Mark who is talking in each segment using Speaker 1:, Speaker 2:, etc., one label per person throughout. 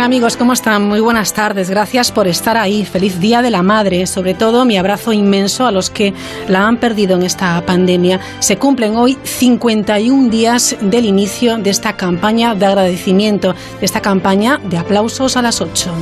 Speaker 1: Amigos? ¿Cómo están? Muy buenas tardes. Gracias por estar ahí. Feliz Día de la Madre. Sobre todo mi abrazo inmenso a los que la han perdido en esta pandemia. Se cumplen hoy 51 días del inicio de esta campaña de agradecimiento, de esta campaña de aplausos a las 8.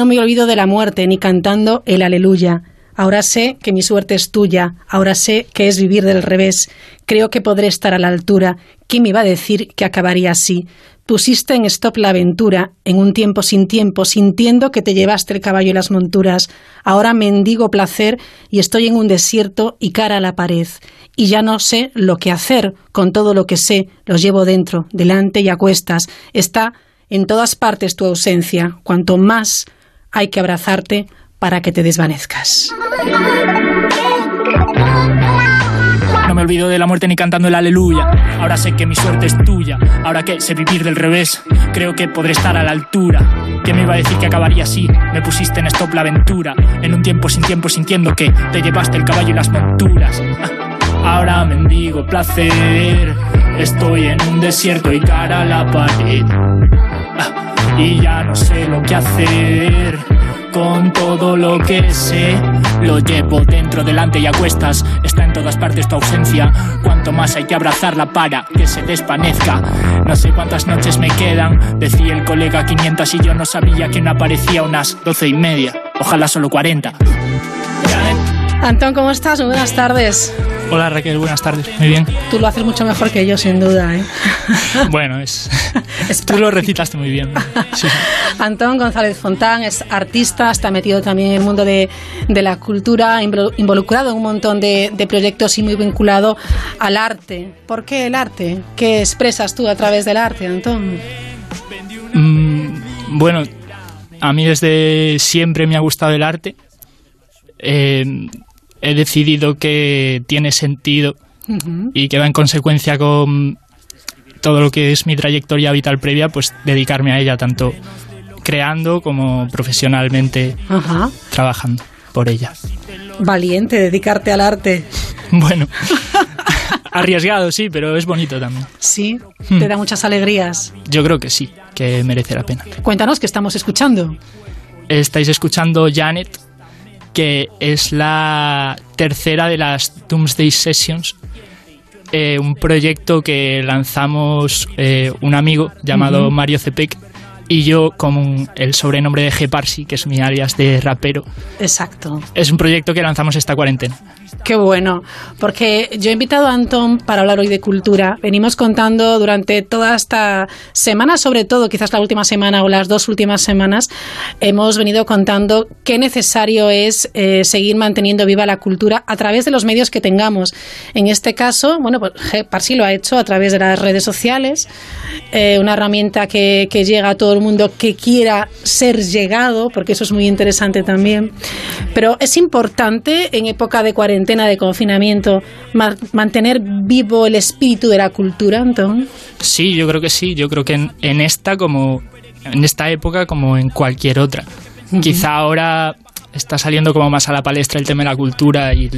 Speaker 1: No me olvido de la muerte ni cantando el aleluya. Ahora sé que mi suerte es tuya, ahora sé que es vivir del revés. Creo que podré estar a la altura. ¿Quién me iba a decir que acabaría así? Pusiste en stop la aventura, en un tiempo sin tiempo, sintiendo que te llevaste el caballo y las monturas. Ahora mendigo placer y estoy en un desierto y cara a la pared. Y ya no sé lo que hacer con todo lo que sé, los llevo dentro, delante y a cuestas. Está en todas partes tu ausencia. Cuanto más hay que abrazarte para que te desvanezcas.
Speaker 2: No me olvido de la muerte ni cantando el aleluya. Ahora sé que mi suerte es tuya. Ahora que sé vivir del revés, creo que podré estar a la altura. ¿Quién me iba a decir que acabaría así? Me pusiste en stop la aventura. En un tiempo sin tiempo sintiendo que te llevaste el caballo y las monturas. Ahora mendigo placer. Estoy en un desierto y cara a la pared y ya no sé lo que hacer. Con todo lo que sé, lo llevo dentro, delante y a cuestas. Está en todas partes tu ausencia. Cuanto más hay que abrazarla para que se desvanezca. No sé cuántas noches me quedan, decía el colega 500 y yo no sabía que no aparecía unas doce y media. Ojalá solo 40.
Speaker 1: Antón, ¿cómo estás? buenas tardes.
Speaker 2: Hola Raquel, buenas tardes. Muy bien.
Speaker 1: Tú lo haces mucho mejor que yo, sin duda. ¿eh?
Speaker 2: Bueno, es, tú lo recitaste muy bien.
Speaker 1: Antón González Fontán es artista, está metido también en el mundo de, la cultura, involucrado en un montón de, proyectos y muy vinculado al arte. ¿Por qué el arte? ¿Qué expresas tú a través del arte, Antón?
Speaker 2: Mm, bueno, a mí desde siempre me ha gustado el arte. Eh, he decidido que tiene sentido y que va en consecuencia con todo lo que es mi trayectoria vital previa, pues dedicarme a ella, tanto creando como profesionalmente trabajando por ella.
Speaker 1: Valiente, dedicarte al arte.
Speaker 2: Bueno, arriesgado, sí, pero es bonito también.
Speaker 1: Sí, te hmm. da muchas alegrías.
Speaker 2: Yo creo que sí, que merece la pena.
Speaker 1: Cuéntanos qué estamos escuchando.
Speaker 2: Estáis escuchando Janet que es la tercera de las Doomsday Sessions, eh, un proyecto que lanzamos eh, un amigo llamado Mario Cepec y yo con el sobrenombre de G Parsi, que es mi alias de rapero.
Speaker 1: Exacto.
Speaker 2: Es un proyecto que lanzamos esta cuarentena.
Speaker 1: Qué bueno, porque yo he invitado a Anton para hablar hoy de cultura. Venimos contando durante toda esta semana, sobre todo quizás la última semana o las dos últimas semanas, hemos venido contando qué necesario es eh, seguir manteniendo viva la cultura a través de los medios que tengamos. En este caso, bueno, pues Parsi lo ha hecho a través de las redes sociales, eh, una herramienta que, que llega a todo el mundo que quiera ser llegado, porque eso es muy interesante también. Pero es importante en época de cuarentena de confinamiento, mantener vivo el espíritu de la cultura, Antón?
Speaker 2: Sí, yo creo que sí. Yo creo que en, esta como en esta época como en cualquier otra. Quizá ahora está saliendo como más a la palestra el tema de la cultura y,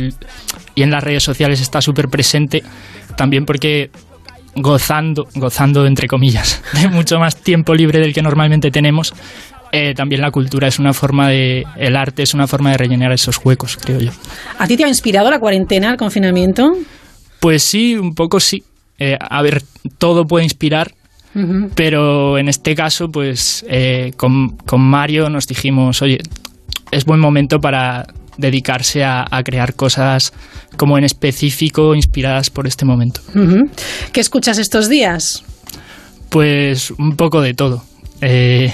Speaker 2: y en las redes sociales está súper presente también porque gozando, gozando entre comillas, de mucho más tiempo libre del que normalmente tenemos, eh, también la cultura es una forma de, el arte es una forma de rellenar esos huecos, creo yo.
Speaker 1: ¿A ti te ha inspirado la cuarentena, el confinamiento?
Speaker 2: Pues sí, un poco sí. Eh, a ver, todo puede inspirar, pero en este caso, pues eh, con, Mario nos dijimos, oye, es buen momento para dedicarse a, crear cosas como en específico inspiradas por este momento.
Speaker 1: ¿Qué escuchas estos días?
Speaker 2: Pues un poco de todo. Eh,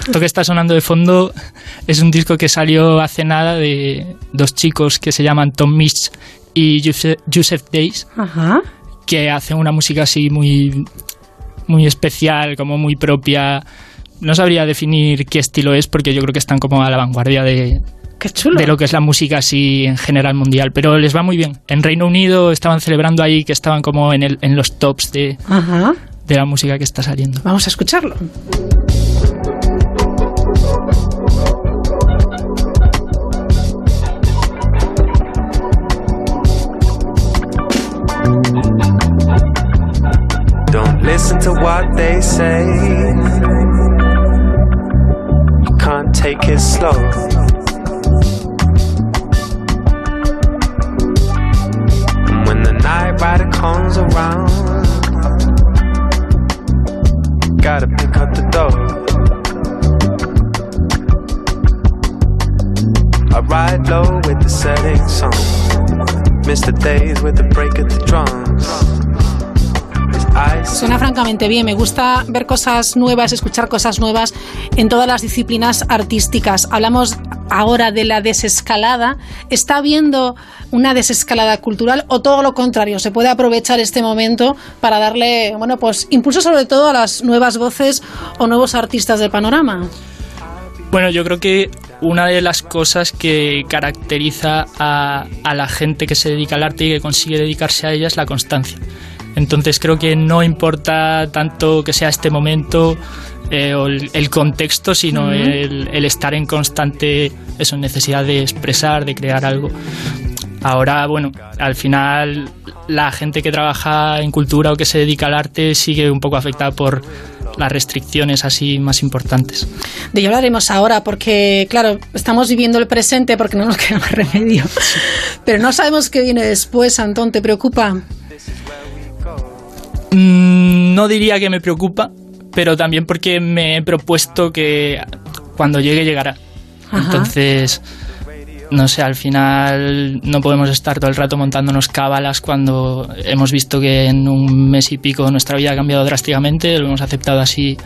Speaker 2: esto que está sonando de fondo es un disco que salió hace nada de dos chicos que se llaman Tom Mitch y Joseph Days, que hacen una música así muy, muy especial, como muy propia. No sabría definir qué estilo es porque yo creo que están como a la vanguardia de,
Speaker 1: Qué chulo.
Speaker 2: de lo que es la música así en general mundial, pero les va muy bien. En Reino Unido estaban celebrando ahí que estaban como en, el, en los tops de,
Speaker 1: Ajá.
Speaker 2: De la música que está saliendo.
Speaker 1: Vamos a escucharlo.
Speaker 3: Don't listen to what they say. You can't take it slow. And when the night rider comes around, gotta pick up the dough. I ride low with the setting sun. Miss the days with the break of the drums.
Speaker 1: Suena francamente bien. Me gusta ver cosas nuevas, escuchar cosas nuevas en todas las disciplinas artísticas. Hablamos ahora de la desescalada. ¿Está habiendo una desescalada cultural o todo lo contrario? ¿Se puede aprovechar este momento para darle, bueno, pues impulso sobre todo a las nuevas voces o nuevos artistas del panorama?
Speaker 2: Bueno, yo creo que una de las cosas que caracteriza a, a la gente que se dedica al arte y que consigue dedicarse a ella es la constancia. Entonces creo que no importa tanto que sea este momento eh, o el, el contexto, sino el, el estar en constante eso, necesidad de expresar, de crear algo. Ahora, bueno, al final la gente que trabaja en cultura o que se dedica al arte sigue un poco afectada por las restricciones así más importantes.
Speaker 1: De ello hablaremos ahora porque, claro, estamos viviendo el presente porque no nos queda más remedio. Pero no sabemos qué viene después, Antón, ¿te preocupa?
Speaker 2: Mm, no diría que me preocupa, pero también porque me he propuesto que cuando llegue llegará.
Speaker 1: Ajá.
Speaker 2: Entonces, no sé, al final no podemos estar todo el rato montándonos cábalas cuando hemos visto que en un mes y pico nuestra vida ha cambiado drásticamente, lo hemos aceptado así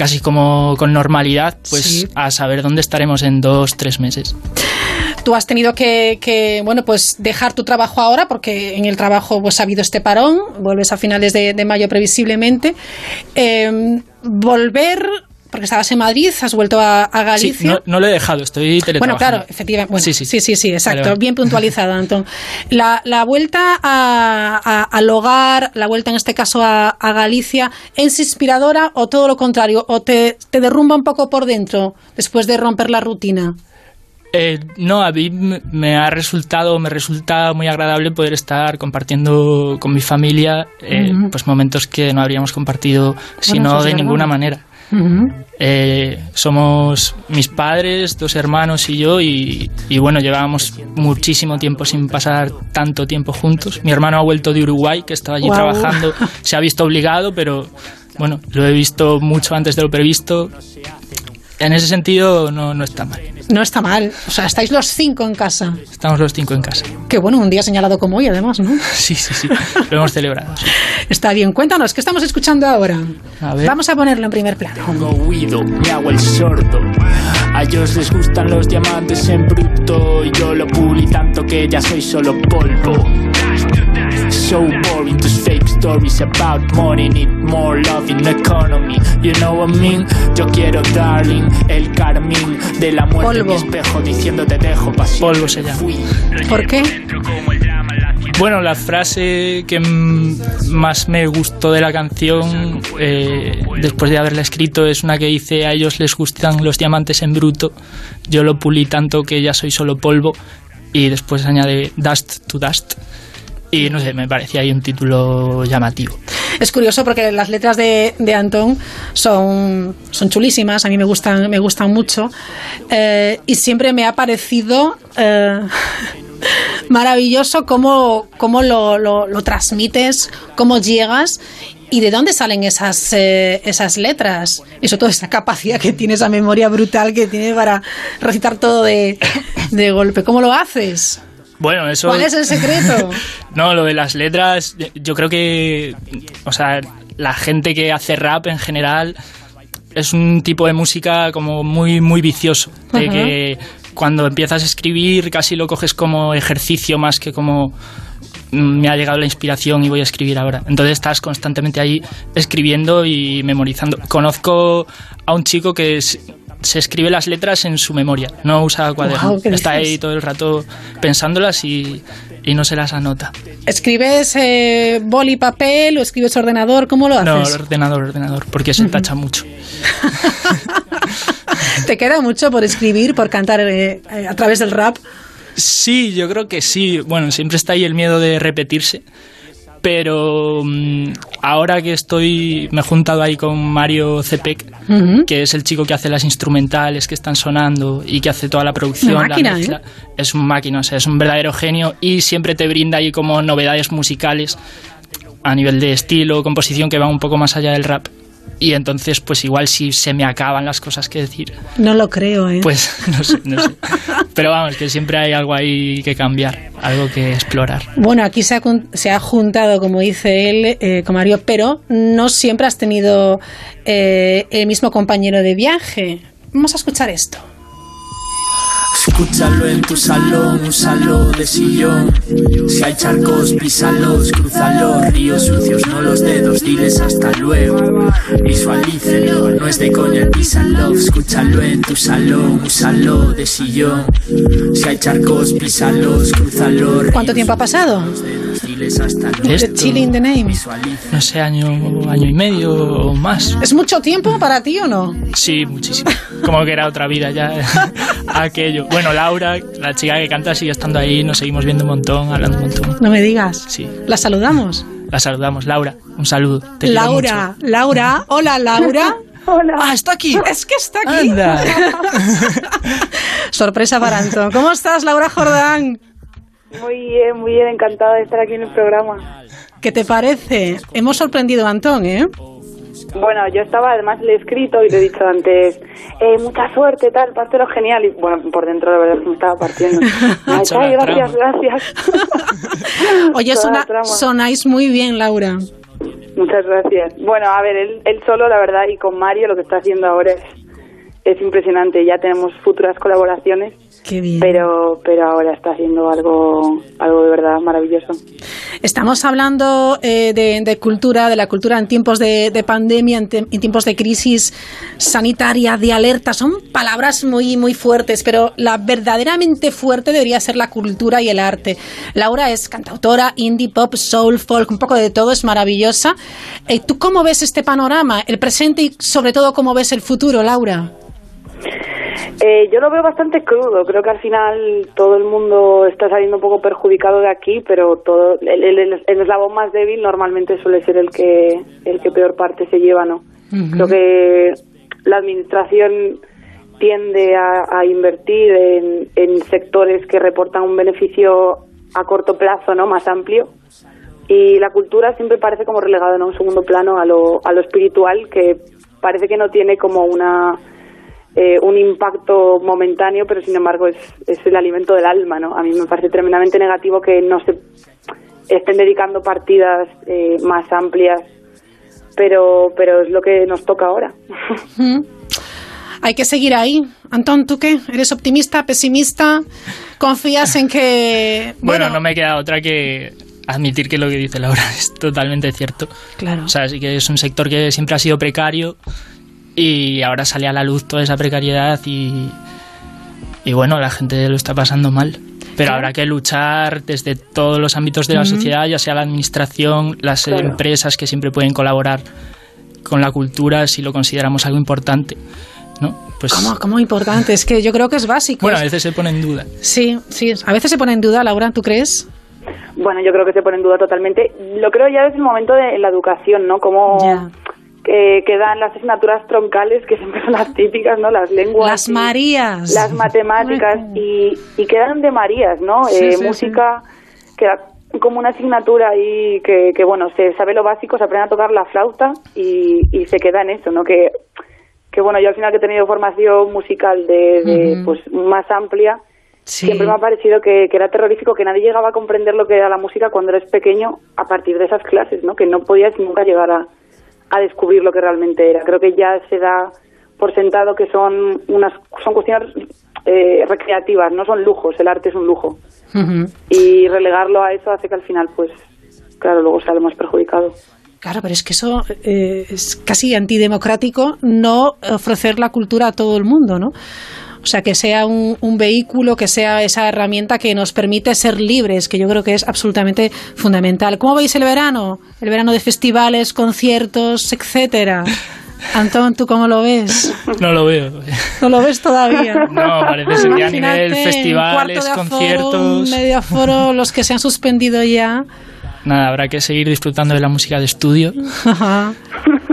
Speaker 2: casi como con normalidad, pues
Speaker 1: Sí.
Speaker 2: a saber dónde estaremos en dos, tres meses.
Speaker 1: Tú has tenido que, que, bueno, pues dejar tu trabajo ahora porque en el trabajo pues ha habido este parón, vuelves a finales de, de mayo previsiblemente. Eh, volver, porque estabas en Madrid, has vuelto a, a Galicia.
Speaker 2: Sí, no, no lo he dejado, estoy
Speaker 1: Bueno,
Speaker 2: teletrabajando.
Speaker 1: claro, efectivamente. Bueno, sí,
Speaker 2: Sí,
Speaker 1: sí,
Speaker 2: sí.
Speaker 1: sí, exacto.
Speaker 2: Vale, vale.
Speaker 1: Bien puntualizado, Antón. La, la vuelta a, a- al hogar, la vuelta en este caso a, Galicia, ¿es inspiradora o todo lo contrario? ¿O te, te derrumba un poco por dentro después de romper la rutina?
Speaker 2: Eh, no, a mí me- ha resultado, me resulta muy agradable poder estar compartiendo con mi familia eh, pues momentos que no habríamos compartido si
Speaker 1: Bueno, eso
Speaker 2: no
Speaker 1: es
Speaker 2: de ninguna manera. Eh, somos mis padres, dos hermanos y yo y, y bueno, llevábamos muchísimo tiempo sin pasar tanto tiempo juntos. Mi hermano ha vuelto de Uruguay, que estaba allí trabajando, se ha visto obligado, pero bueno, lo he visto mucho antes de lo previsto. En ese sentido no, no está mal.
Speaker 1: No está mal. O sea, estáis los cinco en casa.
Speaker 2: Estamos los cinco en casa.
Speaker 1: Qué bueno, un día señalado como hoy, además, ¿no?
Speaker 2: Sí, sí, sí. Lo hemos celebrado. sí.
Speaker 1: Está bien. Cuéntanos, ¿qué estamos escuchando ahora?
Speaker 2: A ver.
Speaker 1: Vamos a ponerlo en primer plano.
Speaker 4: Tengo oído, me hago el sordo. A ellos les gustan los diamantes en bruto. Y yo lo pulí tanto que ya soy solo polvo. So boring, tus fake stories about money. Need more love in the economy. You know what I mean? Yo quiero, darling, el carmín de la muerte en mi
Speaker 1: Polvo.
Speaker 4: espejo diciendo te dejo pasión.
Speaker 2: Polvo se llama.
Speaker 1: ¿Por qué?
Speaker 2: Bueno, la frase que más me gustó de la canción, eh, después de haberla escrito, es una que dice: A ellos les gustan los diamantes en bruto, yo lo pulí tanto que ya soy solo polvo. Y después añade Dust to Dust. Y no sé, me parecía ahí un título llamativo.
Speaker 1: Es curioso porque las letras de, de Antón son, son chulísimas, a mí me gustan, me gustan mucho. eh, y siempre me ha parecido eh, maravilloso cómo, cómo lo, lo- transmites, cómo llegas y de dónde salen esas, eh, esas letras. Y sobre todo esa capacidad que tiene, esa memoria brutal que tiene para recitar todo de, de golpe. ¿Cómo lo haces?
Speaker 2: Bueno, eso.
Speaker 1: ¿Cuál es el secreto?
Speaker 2: No, lo de las letras, yo creo que, o sea, la gente que hace rap en general es un tipo de música como muy, muy vicioso. De
Speaker 1: Ajá.
Speaker 2: que cuando empiezas a escribir casi lo coges como ejercicio más que como me ha llegado la inspiración y voy a escribir ahora. Entonces estás constantemente ahí escribiendo y memorizando. Conozco a un chico que se escribe las letras en su memoria, no usa cuaderno. Está ahí todo el rato pensándolas y, no se las anota.
Speaker 1: ¿Escribes eh, boli papel o escribes ordenador? ¿Cómo lo haces?
Speaker 2: No, ordenador, ordenador, porque se tacha mucho.
Speaker 1: ¿Te queda mucho por escribir, por cantar eh, a través del rap?
Speaker 2: Sí, yo creo que sí. Bueno, siempre está ahí el miedo de repetirse. Pero mm, ahora que estoy, me he juntado ahí con Mario Cepec, que es el chico que hace las instrumentales que están sonando y que hace toda la producción.
Speaker 1: máquina, ¿eh?
Speaker 2: Es un máquina, o sea, es un verdadero genio y siempre te brinda ahí como novedades musicales a nivel de estilo, composición que van un poco más allá del rap y entonces pues igual si se me acaban las cosas que decir.
Speaker 1: No lo creo, ¿eh?
Speaker 2: Pues no sé, no sé. Pero vamos, que siempre hay algo ahí que cambiar, algo que explorar.
Speaker 1: Bueno, aquí se ha, se ha juntado, como dice él, eh, con Mario, pero no siempre has tenido eh, el mismo compañero de viaje. Vamos a escuchar esto.
Speaker 4: Escúchalo en tu salón, úsalo de sillón. Si hay charcos, písalos, crúzalos. Ríos sucios, no los dedos, diles hasta luego. Visualícelo, no es de coña, písalo. Escúchalo en tu salón, úsalo de sillón. Si hay charcos, písalos, crúzalos.
Speaker 1: ¿Cuánto tiempo ha pasado?
Speaker 2: Esto,
Speaker 1: Chilling the Name.
Speaker 2: No sé, año, año y medio o más.
Speaker 1: ¿Es mucho tiempo para ti o no?
Speaker 2: Sí, muchísimo. Como que era otra vida ya aquello. Bueno, Laura, la chica que canta, sigue estando ahí, nos seguimos viendo un montón, hablando un montón.
Speaker 1: No me digas.
Speaker 2: Sí.
Speaker 1: ¿La saludamos?
Speaker 2: La saludamos, Laura. Un saludo.
Speaker 1: Laura, Laura. Hola, Laura.
Speaker 5: Hola.
Speaker 2: Ah, está aquí.
Speaker 1: Es que está aquí.
Speaker 2: Anda.
Speaker 1: Sorpresa para Anton. ¿Cómo estás, Laura Jordán?
Speaker 5: Muy bien, muy bien, encantada de estar aquí en el programa.
Speaker 1: ¿Qué te parece? Hemos sorprendido a Antón, ¿eh?
Speaker 5: Bueno, yo estaba, además le he escrito y le he dicho antes, eh, mucha suerte, tal, pártelo genial. Y bueno, por dentro la verdad es que me estaba partiendo. Ay, gracias, gracias.
Speaker 1: Oye, sonáis muy bien, Laura.
Speaker 5: Muchas gracias. Bueno, a ver, él, él solo, la verdad, y con Mario lo que está haciendo ahora es, es impresionante. Ya tenemos futuras colaboraciones pero, pero ahora está haciendo algo, algo de verdad maravilloso.
Speaker 1: Estamos hablando eh, de, cultura, de la cultura en tiempos de, pandemia, en, tiempos de crisis sanitaria, de alerta. Son palabras muy, muy fuertes, pero la verdaderamente fuerte debería ser la cultura y el arte. Laura es cantautora, indie, pop, soul, folk, un poco de todo, es maravillosa. Eh, ¿Tú cómo ves este panorama, el presente y sobre todo cómo ves el futuro, Laura?
Speaker 5: Eh, yo lo veo bastante crudo. Creo que al final todo el mundo está saliendo un poco perjudicado de aquí, pero todo el, el, eslabón más débil normalmente suele ser el que el que peor parte se lleva, ¿no? Creo que la administración tiende a, invertir en, en, sectores que reportan un beneficio a corto plazo, ¿no? Más amplio. Y la cultura siempre parece como relegada en un segundo plano a lo, a lo espiritual, que parece que no tiene como una eh, un impacto momentáneo, pero sin embargo es, es el alimento del alma, ¿no? A mí me parece tremendamente negativo que no se estén dedicando partidas eh, más amplias, pero, pero es lo que nos toca ahora.
Speaker 1: Hay que seguir ahí. Antón, ¿tú qué? ¿Eres optimista, pesimista? ¿Confías en que...?
Speaker 2: Bueno, no me queda otra que admitir que lo que dice Laura es totalmente cierto.
Speaker 1: Claro.
Speaker 2: O sea, sí que es un sector que siempre ha sido precario y ahora sale a la luz toda esa precariedad y, y bueno, la gente lo está pasando mal. Pero habrá que luchar desde todos los ámbitos de la sociedad, ya sea la administración, las empresas que siempre pueden colaborar con la cultura si lo consideramos algo importante. ¿no?
Speaker 1: Pues ¿Cómo, ¿Cómo importante? Es que yo creo que es básico.
Speaker 2: Bueno, a veces se pone en duda.
Speaker 1: Sí, sí, a veces se pone en duda, Laura, ¿tú crees?
Speaker 5: Bueno, yo creo que se pone en duda totalmente. Lo creo ya desde el momento de la educación, ¿no? Como que, que, dan las asignaturas troncales, que siempre son las típicas, ¿no? Las lenguas.
Speaker 1: Las Marías.
Speaker 5: Las matemáticas. Y, y quedan de Marías, ¿no? eh, música, queda como una asignatura ahí que, que, bueno, se sabe lo básico, se aprende a tocar la flauta y, y se queda en eso, ¿no? Que, que bueno, yo al final que he tenido formación musical de, pues más amplia, siempre me ha parecido que, que, era terrorífico que nadie llegaba a comprender lo que era la música cuando eres pequeño a partir de esas clases, ¿no? Que no podías nunca llegar a, a descubrir lo que realmente era. Creo que ya se da por sentado que son unas son cuestiones eh, recreativas, no son lujos, el arte es un lujo. Y relegarlo a eso hace que al final, pues, claro, luego sale más perjudicado.
Speaker 1: Claro, pero es que eso eh, es casi antidemocrático no ofrecer la cultura a todo el mundo, ¿no? O sea, que sea un, un vehículo, que sea esa herramienta que nos permite ser libres, que yo creo que es absolutamente fundamental. ¿Cómo veis el verano? El verano de festivales, conciertos, etcétera. Antón, ¿tú cómo lo ves?
Speaker 2: No lo veo.
Speaker 1: ¿No lo ves todavía?
Speaker 2: No, parece ser que a nivel festivales,
Speaker 1: de aforo,
Speaker 2: conciertos.
Speaker 1: medio aforo, los que se han suspendido ya.
Speaker 2: Nada, habrá que seguir disfrutando de la música de estudio
Speaker 1: Ajá.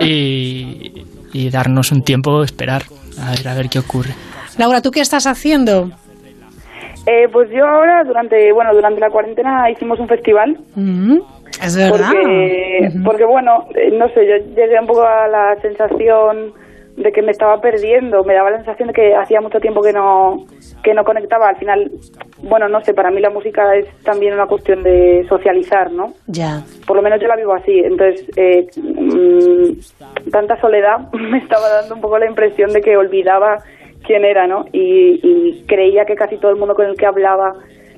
Speaker 2: y, y darnos un tiempo, esperar, a ver, a ver qué ocurre.
Speaker 1: Laura, ¿tú qué estás haciendo?
Speaker 5: Eh, pues yo ahora, durante, bueno, durante la cuarentena hicimos un festival.
Speaker 1: Mm, es verdad.
Speaker 5: Porque, bueno, eh, no sé, yo llegué un poco a la sensación de que me estaba perdiendo, me daba la sensación de que hacía mucho tiempo que no que no conectaba. Al final, bueno, no sé, para mí la música es también una cuestión de socializar, ¿no?
Speaker 1: Ya.
Speaker 5: Por lo menos yo la vivo así. Entonces, eh, mm, tanta soledad me estaba dando un poco la impresión de que olvidaba quién era, ¿no? Y, y creía que casi todo el mundo con el que hablaba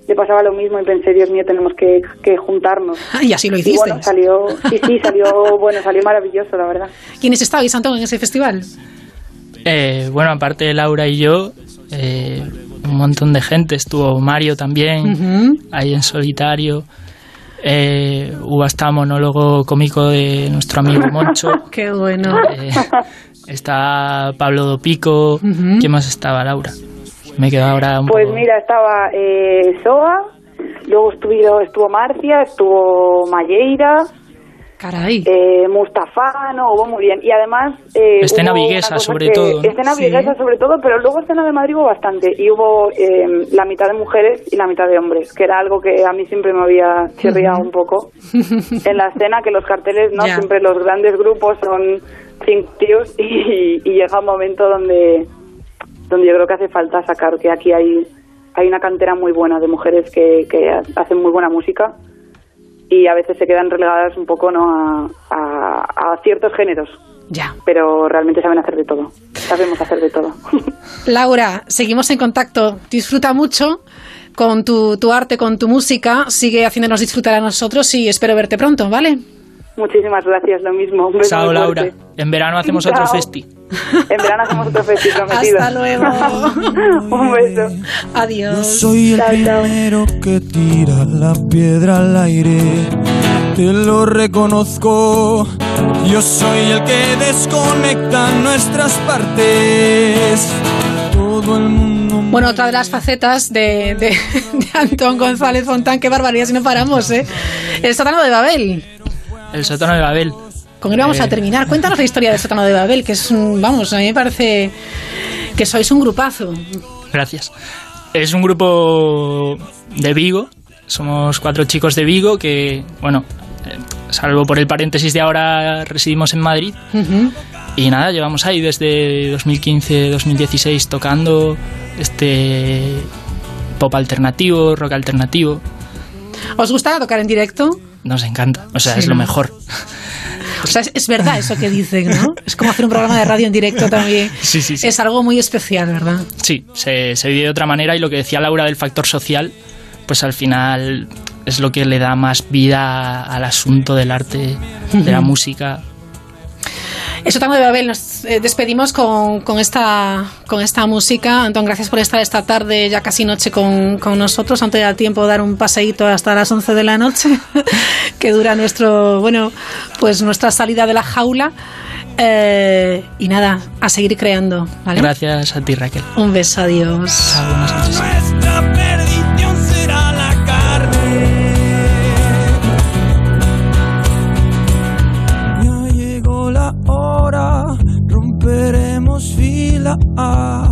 Speaker 5: le pasaba lo mismo y pensé, Dios mío, tenemos que, que juntarnos.
Speaker 1: Ah, y así lo
Speaker 5: Y
Speaker 1: hiciste.
Speaker 5: bueno, salió, sí, sí, salió, bueno, salió maravilloso, la verdad.
Speaker 1: ¿Quiénes estabais, Antón, en ese festival?
Speaker 2: Eh, bueno, aparte de Laura y yo, eh, un montón de gente. Estuvo Mario también, ahí en solitario. Eh, hubo hasta monólogo cómico de nuestro amigo Moncho.
Speaker 1: Qué bueno.
Speaker 2: Eh, está Pablo Dopico.
Speaker 1: Ujú.
Speaker 2: ¿Quién más estaba, Laura? Me he quedado ahora un
Speaker 5: Pues
Speaker 2: poco...
Speaker 5: mira, estaba eh, Soa, luego estuvo, estuvo Marcia, estuvo Malleira,
Speaker 1: Caray.
Speaker 5: eh, Mustafa, no, hubo muy bien. Y además... Eh,
Speaker 2: Escena viguesa, sobre
Speaker 5: que-
Speaker 2: todo.
Speaker 5: Escena
Speaker 1: Sí.
Speaker 5: viguesa sobre todo, pero luego escena de Madrid hubo bastante. Y hubo eh, la mitad de mujeres y la mitad de hombres, que era algo que a mí siempre me había chirriado un poco. en la escena, que los carteles, ¿no? Siempre los grandes grupos son cinco tíos y, y llega un momento donde, donde yo creo que hace falta sacar que aquí hay, hay una cantera muy buena de mujeres que, que hacen muy buena música y a veces se quedan relegadas un poco ¿no? a, a- a ciertos géneros,
Speaker 1: Ya.
Speaker 5: pero realmente saben hacer de todo. Sabemos hacer de todo.
Speaker 1: Laura, seguimos en contacto. Disfruta mucho con tu, tu arte, con tu música. Sigue haciéndonos disfrutar a nosotros y espero verte pronto, ¿vale?
Speaker 5: Muchísimas gracias, lo mismo. Un beso
Speaker 2: Chao, Laura. En verano hacemos otro
Speaker 5: Chao.
Speaker 2: festi.
Speaker 5: En verano hacemos otro festival prometido.
Speaker 1: Hasta luego.
Speaker 5: Un beso.
Speaker 6: Yo
Speaker 1: Adiós.
Speaker 6: soy el
Speaker 5: Chao,
Speaker 6: primero que tira la piedra al aire. Te lo reconozco. Yo soy el que desconecta nuestras partes. Todo el mundo.
Speaker 1: Bueno, otra de las facetas de, de, de Antón González Fontán, qué barbaridad si no paramos, ¿eh? El sótano de Babel.
Speaker 2: El sótano de Babel.
Speaker 1: Con él vamos a
Speaker 2: Eh.
Speaker 1: terminar. Cuéntanos la historia del sótano de Babel, que es un, vamos, a mí me parece que sois un grupazo.
Speaker 2: Gracias. Es un grupo de Vigo. Somos cuatro chicos de Vigo que, bueno, eh, salvo por el paréntesis de ahora, residimos en Madrid.
Speaker 1: Ujú.
Speaker 2: Y nada, llevamos ahí desde 2015-2016 tocando este pop alternativo, rock alternativo.
Speaker 1: ¿Os gusta tocar en directo?
Speaker 2: Nos encanta, o sea,
Speaker 1: Sí,
Speaker 2: es lo mejor.
Speaker 1: O sea, es, es verdad eso que dicen, ¿no? Es como hacer un programa de radio en directo también.
Speaker 2: Sí, sí, sí.
Speaker 1: Es algo muy especial, ¿verdad?
Speaker 2: Sí, se, se vive de otra manera y lo que decía Laura del factor social, pues al final es lo que le da más vida al asunto del arte, de la música.
Speaker 1: El sótano de Babel, nos eh, despedimos con, con esta, con esta música. Antón, gracias por estar esta tarde, ya casi noche, con, con nosotros. Antes da tiempo de dar un paseíto hasta las 11 de la noche, que dura nuestro, bueno, pues nuestra salida de la jaula. Eh, y nada, a seguir creando, ¿vale?
Speaker 2: Gracias a ti, Raquel.
Speaker 1: Un beso, adiós.
Speaker 2: Chao,
Speaker 7: love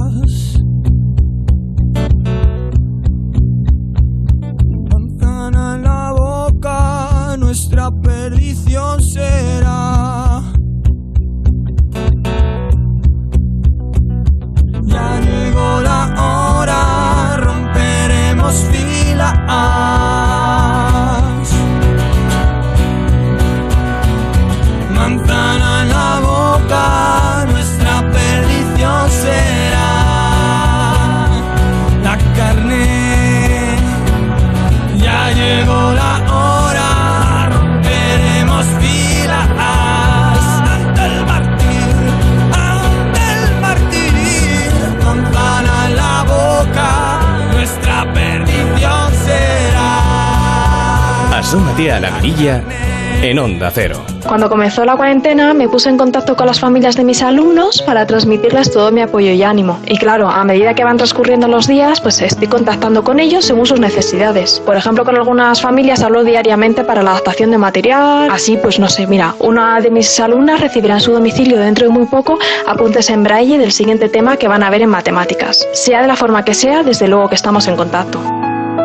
Speaker 7: Onda Cero.
Speaker 8: Cuando comenzó la cuarentena me puse en contacto con las familias de mis alumnos para transmitirles todo mi apoyo y ánimo. Y claro, a medida que van transcurriendo los días, pues estoy contactando con ellos según sus necesidades. Por ejemplo, con algunas familias hablo diariamente para la adaptación de material. Así, pues no sé, mira, una de mis alumnas recibirá en su domicilio dentro de muy poco apuntes en braille del siguiente tema que van a ver en matemáticas. Sea de la forma que sea, desde luego que estamos en contacto.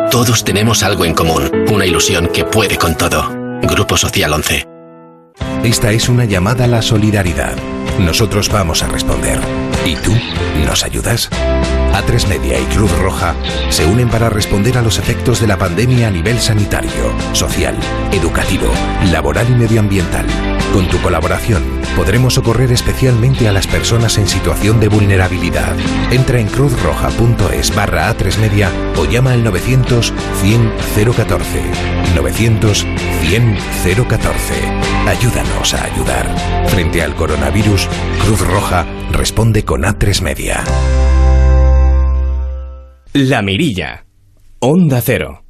Speaker 9: Todos tenemos algo en común, una ilusión que puede con todo. Grupo Social 11.
Speaker 10: Esta es una llamada a la solidaridad. Nosotros vamos a responder. ¿Y tú? ¿Nos ayudas? A3 Media y Cruz Roja se unen para responder a los efectos de la pandemia a nivel sanitario, social, educativo, laboral y medioambiental. Con tu colaboración podremos socorrer especialmente a las personas en situación de vulnerabilidad. Entra en cruzroja.es barra A3 Media o llama al 900 100 014. 900 100 014. Ayúdanos a ayudar. Frente al coronavirus, Cruz Roja responde con A3 Media.
Speaker 7: La Mirilla. Onda Cero.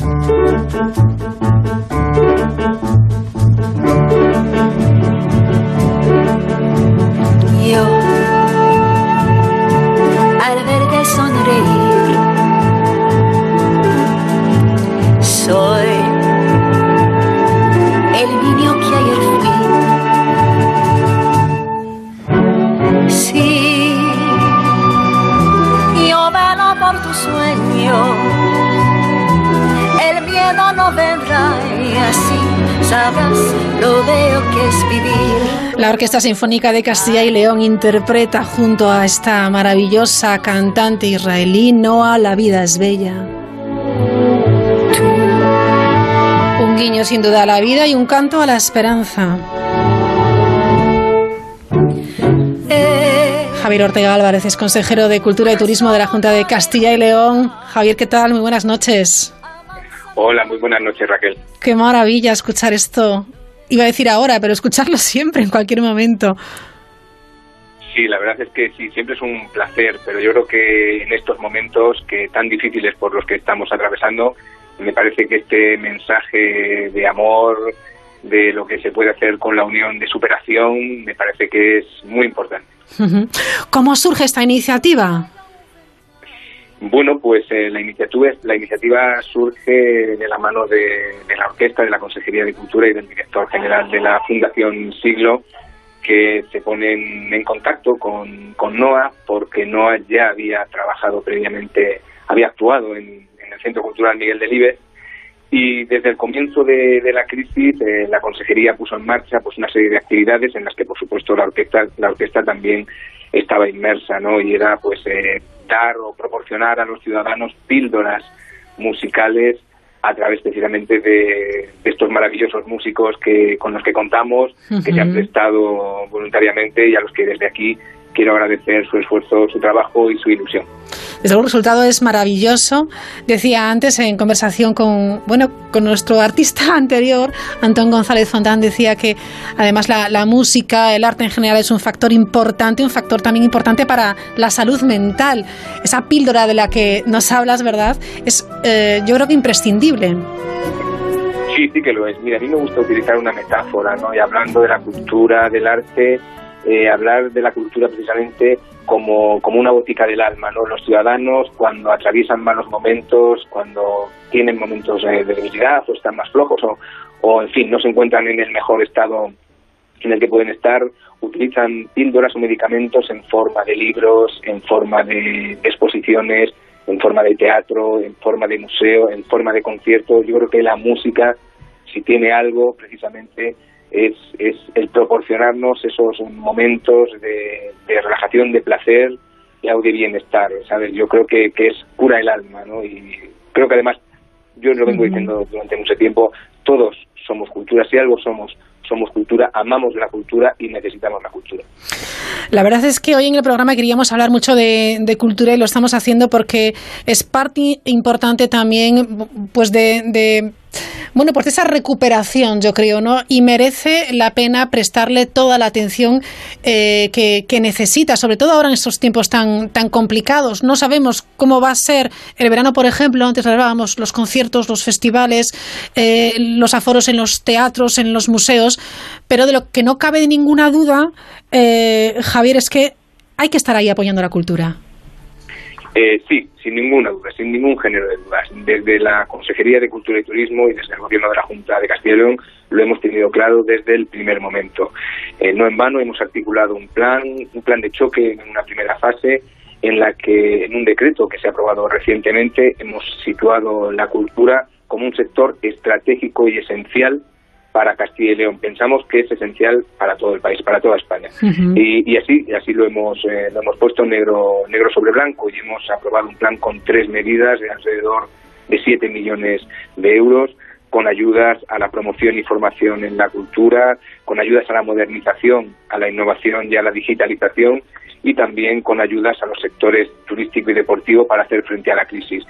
Speaker 11: Yo, al verte sonreír, soy
Speaker 1: La Orquesta Sinfónica de Castilla y León interpreta junto a esta maravillosa cantante israelí Noah La vida es bella. Un guiño sin duda a la vida y un canto a la esperanza. Javier Ortega Álvarez es consejero de Cultura y Turismo de la Junta de Castilla y León. Javier, ¿qué tal? Muy buenas noches.
Speaker 12: Hola, muy buenas noches, Raquel.
Speaker 1: Qué maravilla escuchar esto. Iba a decir ahora, pero escucharlo siempre, en cualquier momento.
Speaker 12: Sí, la verdad es que sí, siempre es un placer, pero yo creo que en estos momentos que tan difíciles por los que estamos atravesando, me parece que este mensaje de amor, de lo que se puede hacer con la unión, de superación, me parece que es muy importante.
Speaker 1: ¿Cómo surge esta iniciativa?
Speaker 12: Bueno, pues eh, la iniciativa la iniciativa surge de la mano de, la orquesta, de la Consejería de Cultura y del director general de la Fundación Siglo, que se ponen en contacto con, con porque NOA ya había trabajado previamente, había actuado en, el Centro Cultural Miguel Delibes, y desde el comienzo de, de la crisis eh, la consejería puso en marcha pues una serie de actividades en las que por supuesto la orquesta la orquesta también estaba inmersa no y era pues eh, dar o proporcionar a los ciudadanos píldoras musicales a través precisamente de, de estos maravillosos músicos que con los que contamos uh -huh. que se han prestado voluntariamente y a los que desde aquí quiero agradecer su esfuerzo, su trabajo y su ilusión.
Speaker 1: Desde luego el resultado es maravilloso. Decía antes en conversación con bueno con nuestro artista anterior, Antón González Fontán, decía que además la, la, música, el arte en general es un factor importante, un factor también importante para la salud mental. Esa píldora de la que nos hablas, ¿verdad? Es eh, yo creo que imprescindible.
Speaker 12: Sí, sí que lo es. Mira, a mí me gusta utilizar una metáfora, ¿no? Y hablando de la cultura, del arte, eh, hablar de la cultura precisamente como, como una botica del alma, ¿no? Los ciudadanos cuando atraviesan malos momentos, cuando tienen momentos de debilidad o están más flojos o, o, en fin, no se encuentran en el mejor estado en el que pueden estar, utilizan píldoras o medicamentos en forma de libros, en forma de exposiciones, en forma de teatro, en forma de museo, en forma de conciertos. Yo creo que la música, si tiene algo precisamente es, es el proporcionarnos esos momentos de, de, relajación, de placer y de bienestar, ¿sabes? Yo creo que, que es cura el alma, ¿no? Y creo que además, yo lo vengo diciendo durante mucho tiempo, todos somos cultura, si algo somos, somos cultura, amamos la cultura y necesitamos la cultura.
Speaker 1: La verdad es que hoy en el programa queríamos hablar mucho de, de cultura y lo estamos haciendo porque es parte importante también pues de, de bueno, pues esa recuperación, yo creo, ¿no? Y merece la pena prestarle toda la atención eh, que, necesita, sobre todo ahora en estos tiempos tan, tan complicados. No sabemos cómo va a ser el verano, por ejemplo, antes hablábamos los conciertos, los festivales, eh, los aforos en los teatros, en los museos, pero de lo que no cabe ninguna duda, eh, Javier, es que hay que estar ahí apoyando la cultura.
Speaker 12: Eh, sí, sin ninguna duda, sin ningún género de dudas. Desde la Consejería de Cultura y Turismo y desde el Gobierno de la Junta de Castilla y León lo hemos tenido claro desde el primer momento. Eh, no en vano hemos articulado un plan, un plan de choque en una primera fase en la que en un decreto que se ha aprobado recientemente hemos situado la cultura como un sector estratégico y esencial para Castilla y León. Pensamos que es esencial para todo el país, para toda España. y, así y así lo hemos eh, lo hemos puesto negro negro sobre blanco y hemos aprobado un plan con tres medidas de alrededor de 7 millones de euros con ayudas a la promoción y formación en la cultura, con ayudas a la modernización, a la innovación y a la digitalización y también con ayudas a los sectores turístico y deportivo para hacer frente a la crisis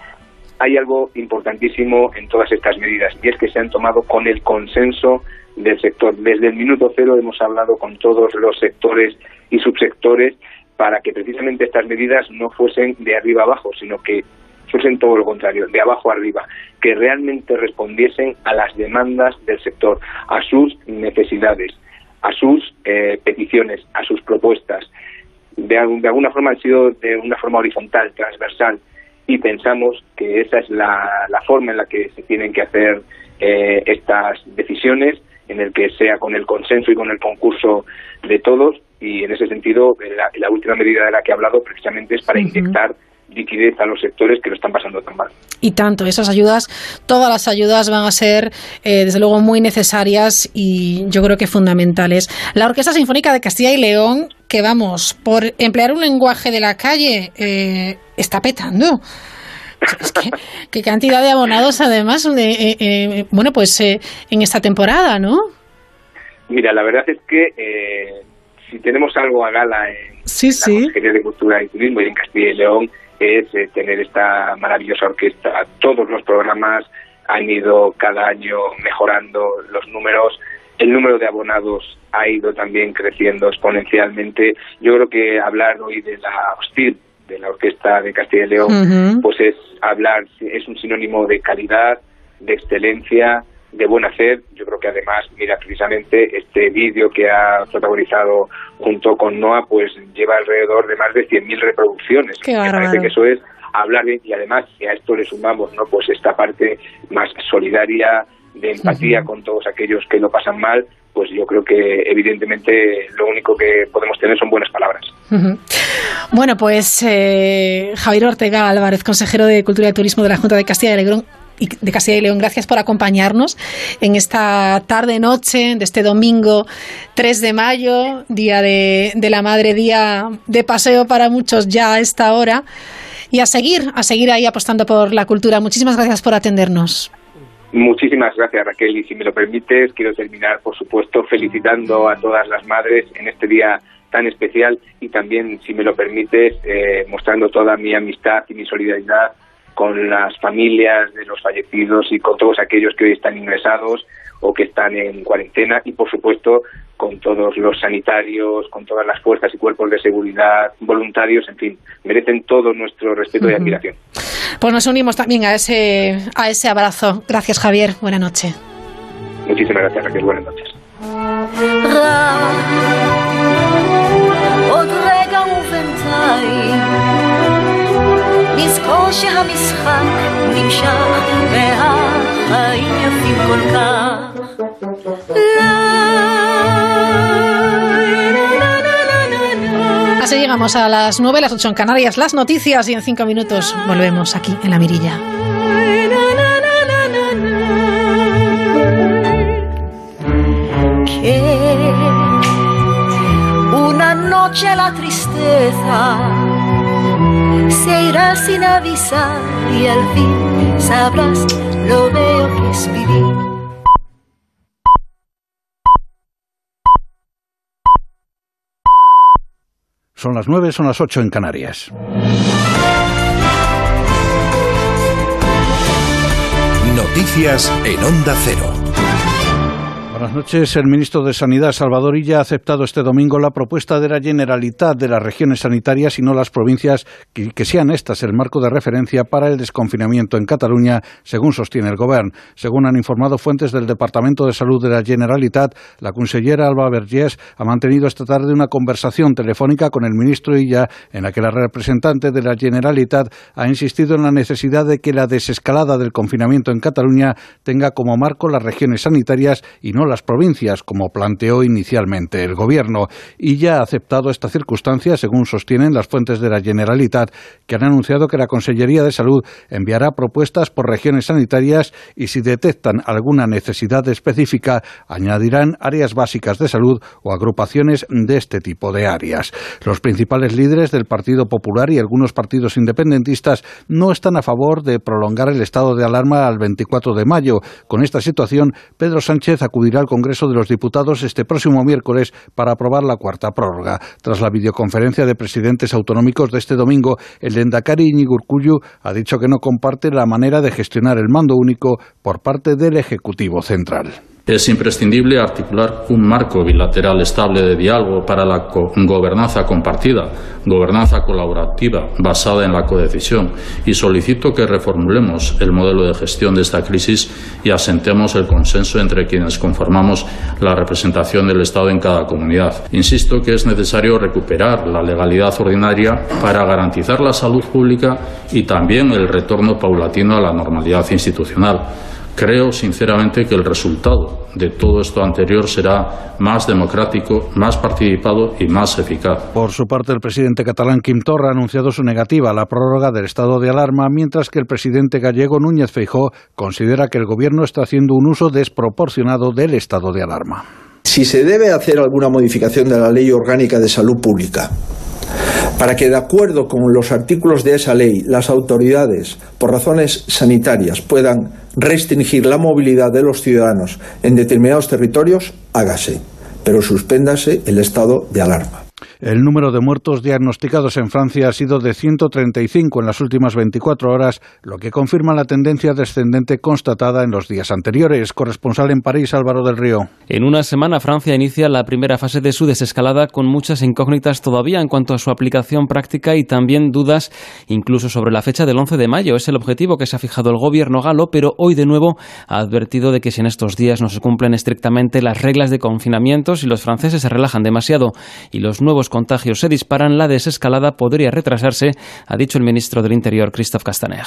Speaker 12: hay algo importantísimo en todas estas medidas y es que se han tomado con el consenso del sector. Desde el minuto cero hemos hablado con todos los sectores y subsectores para que precisamente estas medidas no fuesen de arriba abajo, sino que fuesen todo lo contrario, de abajo arriba, que realmente respondiesen a las demandas del sector, a sus necesidades, a sus eh, peticiones, a sus propuestas. De, de alguna forma han sido de una forma horizontal, transversal, y pensamos que esa es la, forma en la que se tienen que hacer eh, estas decisiones, en el que sea con el consenso y con el concurso de todos y en ese sentido la, última medida de la que he hablado precisamente es para inyectar liquidez a los sectores que lo están pasando tan mal.
Speaker 1: Y tanto, esas ayudas, todas las ayudas van a ser, eh, desde luego, muy necesarias y yo creo que fundamentales. La Orquesta Sinfónica de Castilla y León, que vamos, por emplear un lenguaje de la calle, eh, está petando. qué cantidad de abonados, además, eh, bueno, pues en esta temporada, ¿no?
Speaker 12: Mira, la verdad es que si tenemos algo a gala en
Speaker 1: sí, la
Speaker 12: Consejería de Cultura y Turismo y en Castilla y León, es eh, tener esta maravillosa orquesta. Todos los programas han ido cada año mejorando los números. El número de abonados ha ido también creciendo exponencialmente. Yo creo que hablar hoy de la hostil de la Orquesta de Castilla y León, pues es hablar, es un sinónimo de calidad, de excelencia, de buen hacer. Yo creo que además, mira, precisamente este vídeo que ha protagonizado junto con Noah, pues lleva alrededor de más de 100.000 reproducciones.
Speaker 1: Me
Speaker 12: parece que eso es hablar bien y además si a esto le sumamos, ¿no? Pues esta parte más solidaria, de empatía con todos aquellos que lo pasan mal, pues yo creo que evidentemente lo único que podemos tener son buenas palabras.
Speaker 1: Bueno, pues eh, Javier Ortega Álvarez, consejero de Cultura y Turismo de la Junta de Castilla y León, de Castilla y León. Gracias por acompañarnos en esta tarde-noche de este domingo 3 de mayo, Día de, la Madre, día de paseo para muchos ya a esta hora. Y a seguir, a seguir ahí apostando por la cultura. Muchísimas gracias por atendernos.
Speaker 12: Muchísimas gracias Raquel y si me lo permites quiero terminar por supuesto felicitando a todas las madres en este día tan especial y también si me lo permites eh, mostrando toda mi amistad y mi solidaridad con las familias de los fallecidos y con todos aquellos que hoy están ingresados o que están en cuarentena y, por supuesto, con todos los sanitarios, con todas las fuerzas y cuerpos de seguridad, voluntarios, en fin, merecen todo nuestro respeto y admiración.
Speaker 1: Pues nos unimos también a ese, a ese abrazo. Gracias, Javier. Buenas noches.
Speaker 12: Muchísimas gracias, Raquel. Buenas noches. נזכור שהמשחק נמשך והחיים יפים כל כך.
Speaker 1: Así llegamos a las 9, las 8 en Canarias, las noticias y en 5 minutos volvemos aquí en la mirilla.
Speaker 11: Que una noche la tristeza se irá sin avisar y al fin sabrás lo veo que es vivir.
Speaker 13: Son las nueve, son las ocho en Canarias.
Speaker 10: Noticias en Onda Cero.
Speaker 13: Buenas noches. El ministro de Sanidad, Salvador Illa, ha aceptado este domingo la propuesta de la Generalitat de las regiones sanitarias y no las provincias que, que, sean estas el marco de referencia para el desconfinamiento en Cataluña, según sostiene el Gobierno. Según han informado fuentes del Departamento de Salud de la Generalitat, la consellera Alba Vergés ha mantenido esta tarde una conversación telefónica con el ministro Illa en la que la representante de la Generalitat ha insistido en la necesidad de que la desescalada del confinamiento en Cataluña tenga como marco las regiones sanitarias y no las provincias, como planteó inicialmente el Gobierno, y ya ha aceptado esta circunstancia, según sostienen las fuentes de la Generalitat, que han anunciado que la Consellería de Salud enviará propuestas por regiones sanitarias y si detectan alguna necesidad específica, añadirán áreas básicas de salud o agrupaciones de este tipo de áreas. Los principales líderes del Partido Popular y algunos partidos independentistas no están a favor de prolongar el estado de alarma al 24 de mayo. Con esta situación, Pedro Sánchez acudirá al Congreso de los Diputados este próximo miércoles para aprobar la cuarta prórroga. Tras la videoconferencia de presidentes autonómicos de este domingo, el Endacari Iñigo ha dicho que no comparte la manera de gestionar el mando único por parte del Ejecutivo Central.
Speaker 14: Es imprescindible articular un marco bilateral estable de diálogo para la gobernanza compartida, gobernanza colaborativa basada en la codecisión y solicito que reformulemos el modelo de gestión de esta crisis y asentemos el consenso entre quienes conformamos la representación del Estado en cada comunidad. Insisto que es necesario recuperar la legalidad ordinaria para garantizar la salud pública y también el retorno paulatino a la normalidad institucional. Creo sinceramente que el resultado de todo esto anterior será más democrático, más participado y más eficaz.
Speaker 13: Por su parte, el presidente catalán Quim Torra ha anunciado su negativa a la prórroga del estado de alarma, mientras que el presidente gallego Núñez Feijó considera que el gobierno está haciendo un uso desproporcionado del estado de alarma.
Speaker 15: Si se debe hacer alguna modificación de la ley orgánica de salud pública para que, de acuerdo con los artículos de esa ley, las autoridades, por razones sanitarias, puedan restringir la movilidad de los ciudadanos en determinados territorios, hágase, pero suspéndase el estado de alarma.
Speaker 13: El número de muertos diagnosticados en Francia ha sido de 135 en las últimas 24 horas, lo que confirma la tendencia descendente constatada en los días anteriores. Corresponsal en París, Álvaro del Río.
Speaker 16: En una semana, Francia inicia la primera fase de su desescalada con muchas incógnitas todavía en cuanto a su aplicación práctica y también dudas incluso sobre la fecha del 11 de mayo. Es el objetivo que se ha fijado el gobierno galo, pero hoy de nuevo ha advertido de que si en estos días no se cumplen estrictamente las reglas de confinamiento, si los franceses se relajan demasiado y los nuevos contagios se disparan, la desescalada podría retrasarse, ha dicho el ministro del Interior, Christophe Castaner.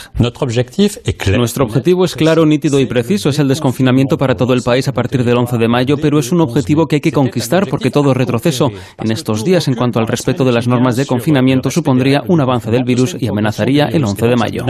Speaker 16: Nuestro objetivo es claro, nítido y preciso. Es el desconfinamiento para todo el país a partir del 11 de mayo, pero es un objetivo que hay que conquistar porque todo retroceso en estos días en cuanto al respeto de las normas de confinamiento supondría un avance del virus y amenazaría el 11 de mayo.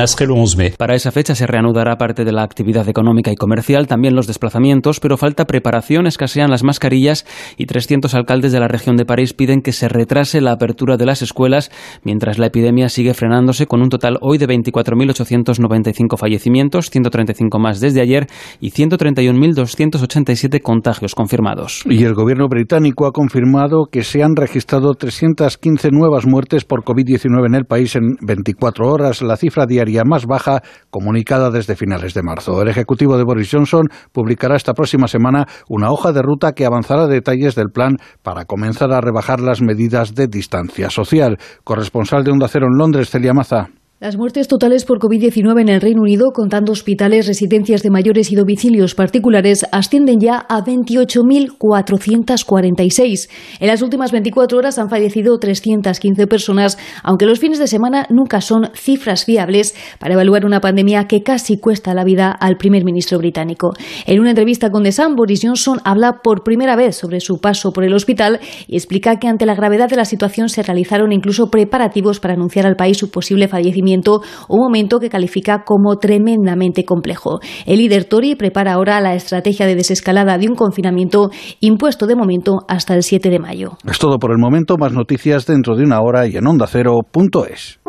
Speaker 16: Para esa fecha se reanudará parte de la actividad económica y comercial, también los desplazamientos, pero falta preparación, escasean las mascarillas y 300 alcaldes de la región de París piden que se retrase la apertura de las escuelas mientras la epidemia sigue frenándose con un total hoy de 24.895 fallecimientos, 135 más desde ayer y 131.287 contagios confirmados.
Speaker 13: Y el gobierno británico ha confirmado que se han registrado 315 nuevas muertes por COVID-19 en el país en 24 horas, la cifra diaria más baja comunicada desde finales de marzo. El ejecutivo de Boris Johnson publicará esta próxima semana una hoja de ruta que avanzará detalles del plan para comenzar a rebajar las medidas de distancia social. Corresponsal de Onda Cero en Londres, Celia Maza.
Speaker 17: Las muertes totales por COVID-19 en el Reino Unido, contando hospitales, residencias de mayores y domicilios particulares, ascienden ya a 28.446. En las últimas 24 horas han fallecido 315 personas, aunque los fines de semana nunca son cifras fiables para evaluar una pandemia que casi cuesta la vida al primer ministro británico. En una entrevista con The Sun, Boris Johnson habla por primera vez sobre su paso por el hospital y explica que ante la gravedad de la situación se realizaron incluso preparativos para anunciar al país su posible fallecimiento un momento que califica como tremendamente complejo. El líder Tory prepara ahora la estrategia de desescalada de un confinamiento impuesto de momento hasta el 7 de mayo.
Speaker 13: Es todo por el momento, más noticias dentro de una hora y en ondacero.es.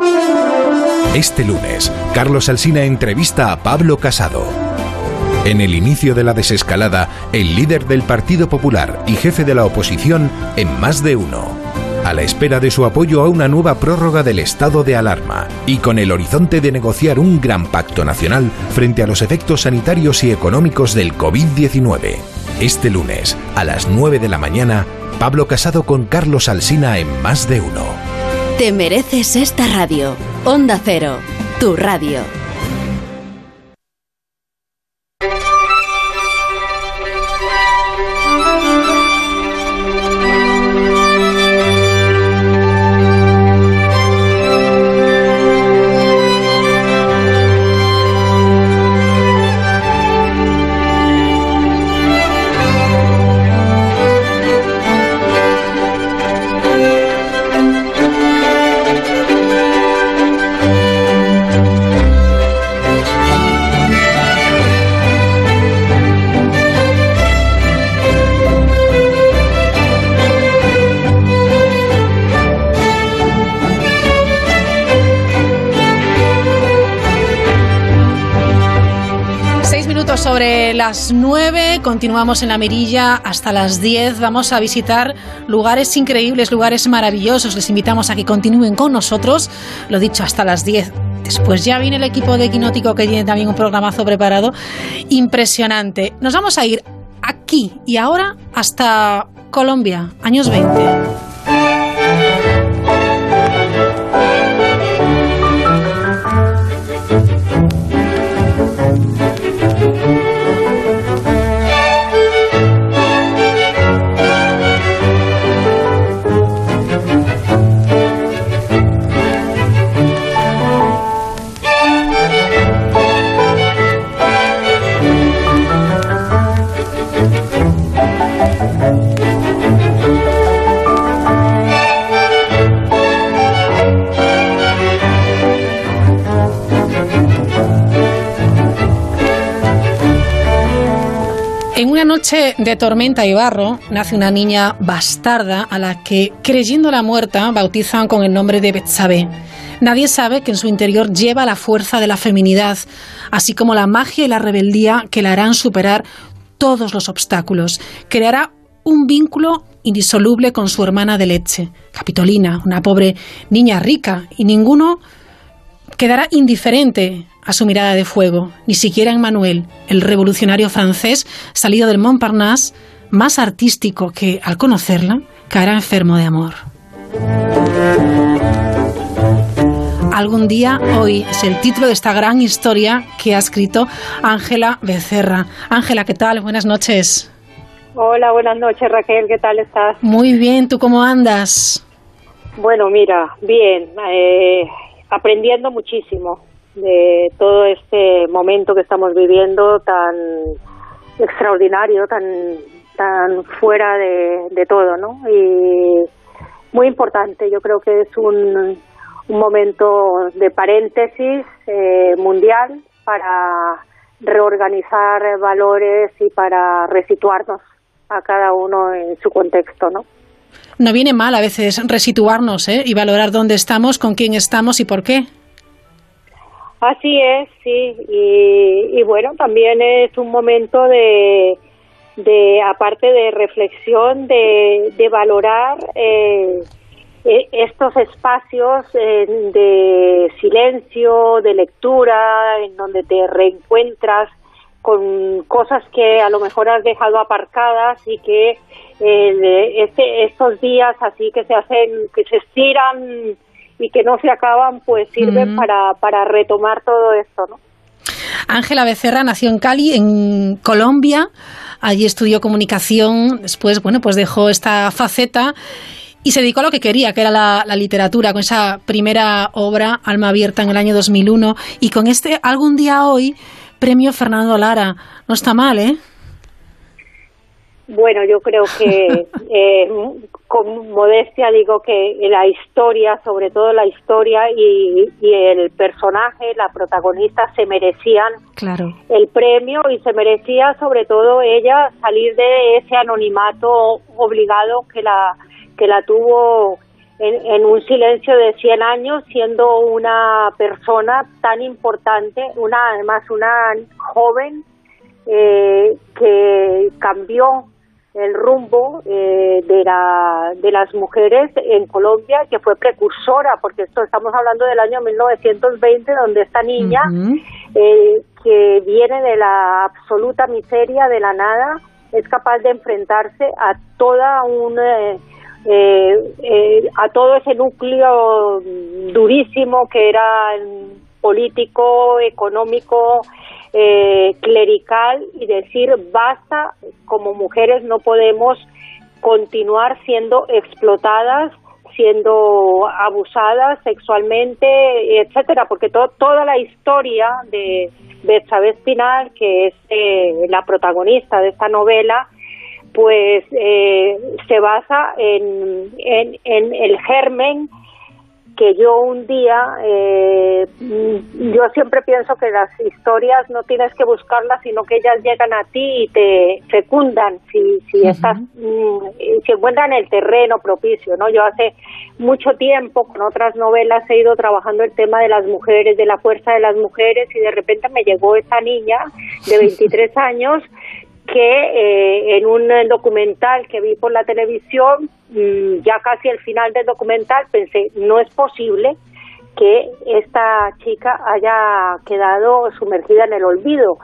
Speaker 10: Este lunes, Carlos Alsina entrevista a Pablo Casado. En el inicio de la desescalada, el líder del Partido Popular y jefe de la oposición en más de uno. A la espera de su apoyo a una nueva prórroga del estado de alarma y con el horizonte de negociar un gran pacto nacional frente a los efectos sanitarios y económicos del COVID-19. Este lunes, a las 9 de la mañana, Pablo Casado con Carlos Alsina en Más de Uno.
Speaker 18: Te mereces esta radio. Onda Cero, tu radio.
Speaker 1: Sobre las nueve, continuamos en la mirilla hasta las diez. Vamos a visitar lugares increíbles, lugares maravillosos. Les invitamos a que continúen con nosotros. Lo dicho, hasta las diez. Después ya viene el equipo de Quinótico que tiene también un programazo preparado impresionante. Nos vamos a ir aquí y ahora hasta Colombia, años 20. De tormenta y barro nace una niña bastarda a la que, creyéndola muerta, bautizan con el nombre de Betsabé. Nadie sabe que en su interior lleva la fuerza de la feminidad, así como la magia y la rebeldía que la harán superar todos los obstáculos. Creará un vínculo indisoluble con su hermana de leche, Capitolina, una pobre niña rica, y ninguno quedará indiferente a su mirada de fuego, ni siquiera Emmanuel, el revolucionario francés salido del Montparnasse, más artístico que, al conocerla, caerá enfermo de amor. Algún día, hoy, es el título de esta gran historia que ha escrito Ángela Becerra. Ángela, ¿qué tal? Buenas noches.
Speaker 19: Hola, buenas noches Raquel, ¿qué tal estás?
Speaker 1: Muy bien, ¿tú cómo andas?
Speaker 19: Bueno, mira, bien, eh, aprendiendo muchísimo de todo este momento que estamos viviendo tan extraordinario, tan tan fuera de, de todo, ¿no? Y muy importante, yo creo que es un, un momento de paréntesis eh, mundial para reorganizar valores y para resituarnos a cada uno en su contexto, ¿no?
Speaker 1: No viene mal a veces resituarnos ¿eh? y valorar dónde estamos, con quién estamos y por qué.
Speaker 19: Así es, sí. Y, y bueno, también es un momento de, de aparte de reflexión, de, de valorar eh, e- estos espacios eh, de silencio, de lectura, en donde te reencuentras con cosas que a lo mejor has dejado aparcadas y que eh, este, estos días así que se hacen, que se estiran y que no se acaban, pues sirven
Speaker 1: Ujú.
Speaker 19: para, para retomar todo esto, ¿no?
Speaker 1: Ángela Becerra nació en Cali, en Colombia. Allí estudió comunicación. Después, bueno, pues dejó esta faceta y se dedicó a lo que quería, que era la, la literatura, con esa primera obra, Alma Abierta, en el año 2001. Y con este, algún día hoy, premio Fernando Lara. No está mal, ¿eh?
Speaker 19: Bueno, yo creo que eh, con modestia digo que la historia, sobre todo la historia y, y el personaje, la protagonista, se merecían
Speaker 1: Claro.
Speaker 19: el premio y se merecía sobre todo ella salir de ese anonimato obligado que la que la tuvo en, en un silencio de 100 años siendo una persona tan importante, una además una joven eh, que cambió el rumbo eh, de, la, de las mujeres en Colombia, que fue precursora, porque esto estamos hablando del año 1920, donde esta niña, eh, que viene de la absoluta miseria, de la nada, es capaz de enfrentarse a toda un... Eh, a todo ese núcleo durísimo que era político, económico, eh, clerical y decir basta, como mujeres no podemos continuar siendo explotadas, siendo abusadas sexualmente, etcétera, porque toda la historia de Betsabe Espinal, que es eh, la protagonista de esta novela, pues eh, se basa en, en, en el germen que yo un día, eh, yo siempre pienso que las historias no tienes que buscarlas, sino que ellas llegan a ti y te fecundan. Si, si estás, mm, si encuentran el terreno propicio, ¿no? Yo hace mucho tiempo con otras novelas he ido trabajando el tema de las mujeres, de la fuerza de las mujeres y de repente me llegó esta niña de 23 años que eh, en un documental que vi por la televisión, mm, ya casi al final del documental, pensé, no es posible que esta chica haya quedado sumergida en el olvido,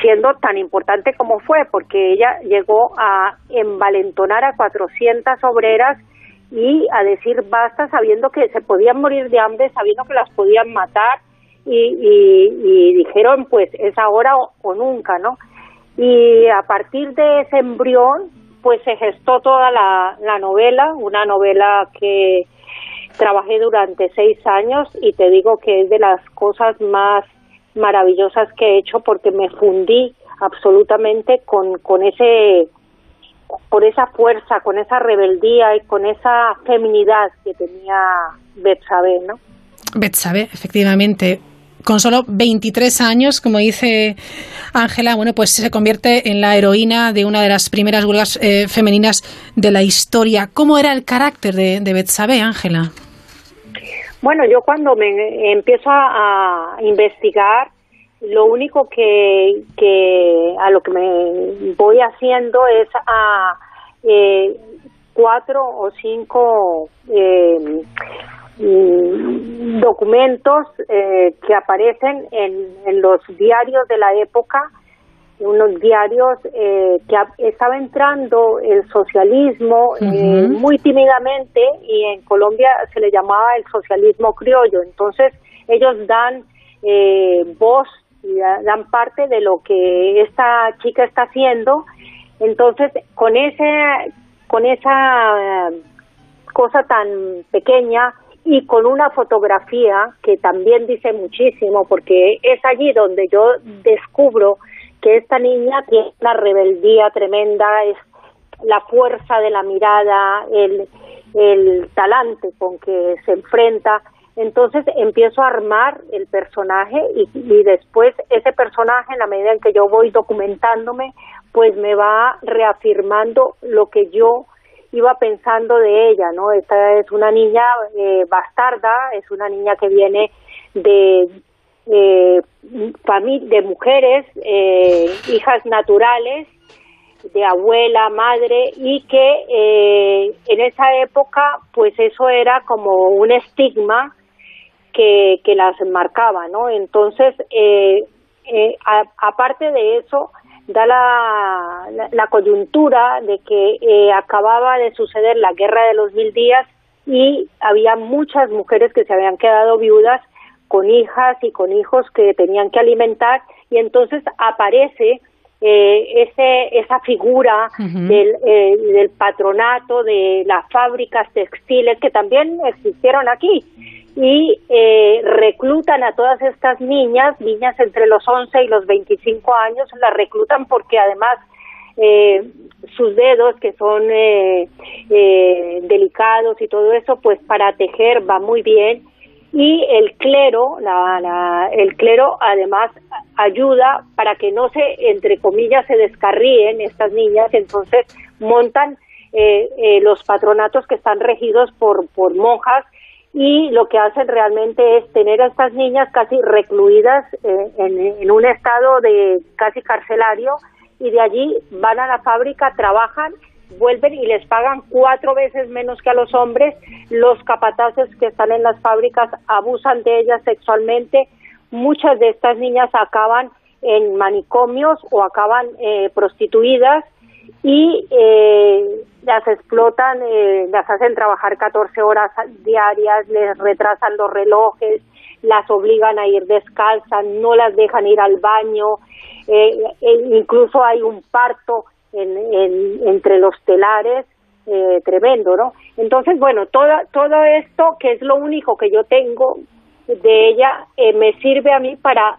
Speaker 19: siendo tan importante como fue, porque ella llegó a envalentonar a 400 obreras y a decir basta sabiendo que se podían morir de hambre, sabiendo que las podían matar y, y, dijeron pues es ahora o nunca, ¿no? Y a partir de ese embrión pues se gestó toda la, novela, una novela que trabajé durante seis años y te digo que es de las cosas más maravillosas que he hecho porque me fundí absolutamente con, con ese con esa fuerza, con esa rebeldía y con esa feminidad que tenía Betsabe, ¿no?
Speaker 1: Betsabe, efectivamente con solo 23 años, como dice Ángela, bueno, pues se convierte en la heroína de una de las primeras huelgas eh, femeninas de la historia. ¿Cómo era el carácter de, de Betsabe, Ángela?
Speaker 19: Bueno, yo cuando me empiezo a, investigar, lo único que, a lo que me voy haciendo es a eh, cuatro o cinco eh, documentos eh, que aparecen en, los diarios de la época, unos diarios eh, que estaba entrando el socialismo eh, muy tímidamente y en Colombia se le llamaba el socialismo criollo. Entonces ellos dan voz y dan parte de lo que esta chica está haciendo. Entonces con ese con esa cosa tan pequeña y con una fotografía que también dice muchísimo, porque es allí donde yo descubro que esta niña tiene una rebeldía tremenda, es la fuerza de la mirada, el, el talante con que se enfrenta. Entonces empiezo a armar el personaje y, y, después ese personaje, en la medida en que yo voy documentándome, pues me va reafirmando lo que yo iba pensando de ella, ¿no? Esta es una niña eh, bastarda, es una niña que viene de eh, de mujeres, eh, hijas naturales, de abuela, madre, y que eh, en esa época, pues eso era como un estigma que, que las marcaba, ¿no? Entonces, aparte de eso, da la, la, coyuntura de que eh, acababa de suceder la guerra de los mil días y había muchas mujeres que se habían quedado viudas con hijas y con hijos que tenían que alimentar y entonces aparece eh, ese, esa figura del, eh, del patronato de las fábricas textiles que también existieron aquí y eh, reclutan a todas estas niñas, niñas entre los 11 y los 25 años, las reclutan porque además eh, sus dedos, que son eh, eh, delicados y todo eso, pues para tejer va muy bien. Y el clero, la, la, el clero además ayuda para que no se, entre comillas, se descarríen estas niñas, entonces montan eh, eh, los patronatos que están regidos por, por monjas y lo que hacen realmente es tener a estas niñas casi recluidas eh, en, un estado de casi carcelario y de allí van a la fábrica, trabajan, vuelven y les pagan cuatro veces menos que a los hombres. Los capataces que están en las fábricas abusan de ellas sexualmente. Muchas de estas niñas acaban en manicomios o acaban eh, prostituidas y eh, las explotan, eh, las hacen trabajar 14 horas diarias, les retrasan los relojes, las obligan a ir descalzas, no las dejan ir al baño, eh, incluso hay un parto en, entre los telares tremendo, ¿no? Entonces, bueno, todo, todo esto, que es lo único que yo tengo de ella, me sirve a mí para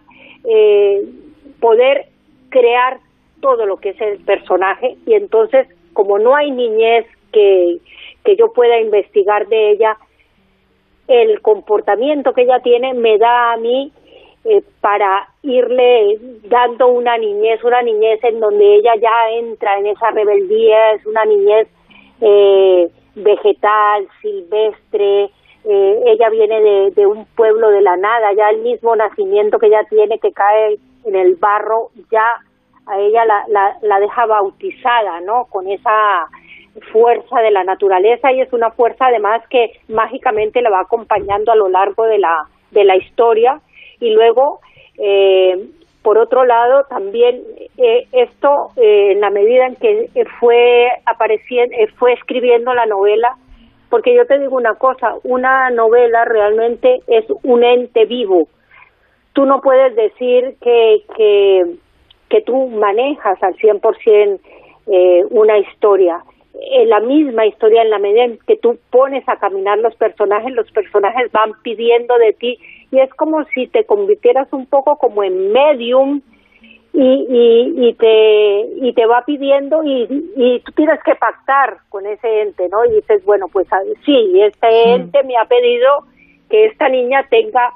Speaker 19: poder crear todo lo que es el personaje y entonces como no hay niñez que, que yo pueda investigar de ella, el comportamiento que ella tiene me da a mí eh, para irle dando una niñez, una niñez en donde ella ya entra en esa rebeldía, es una niñez eh, vegetal, silvestre, eh, ella viene de, de, un pueblo de la nada, ya el mismo nacimiento que ella tiene que cae en el barro, ya a ella la, la, la deja bautizada, ¿no? Con esa fuerza de la naturaleza y es una fuerza además que mágicamente la va acompañando a lo largo de la, de la historia y luego eh, por otro lado también eh, esto eh, en la medida en que fue apareciendo fue escribiendo la novela porque yo te digo una cosa una novela realmente es un ente vivo tú no puedes decir que, que que tú manejas al 100% eh, una historia. En la misma historia, en la medida en que tú pones a caminar los personajes, los personajes van pidiendo de ti y es como si te convirtieras un poco como en medium y, y, y te y te va pidiendo y, y tú tienes que pactar con ese ente, ¿no? Y dices, bueno, pues sí, este ente me ha pedido que esta niña tenga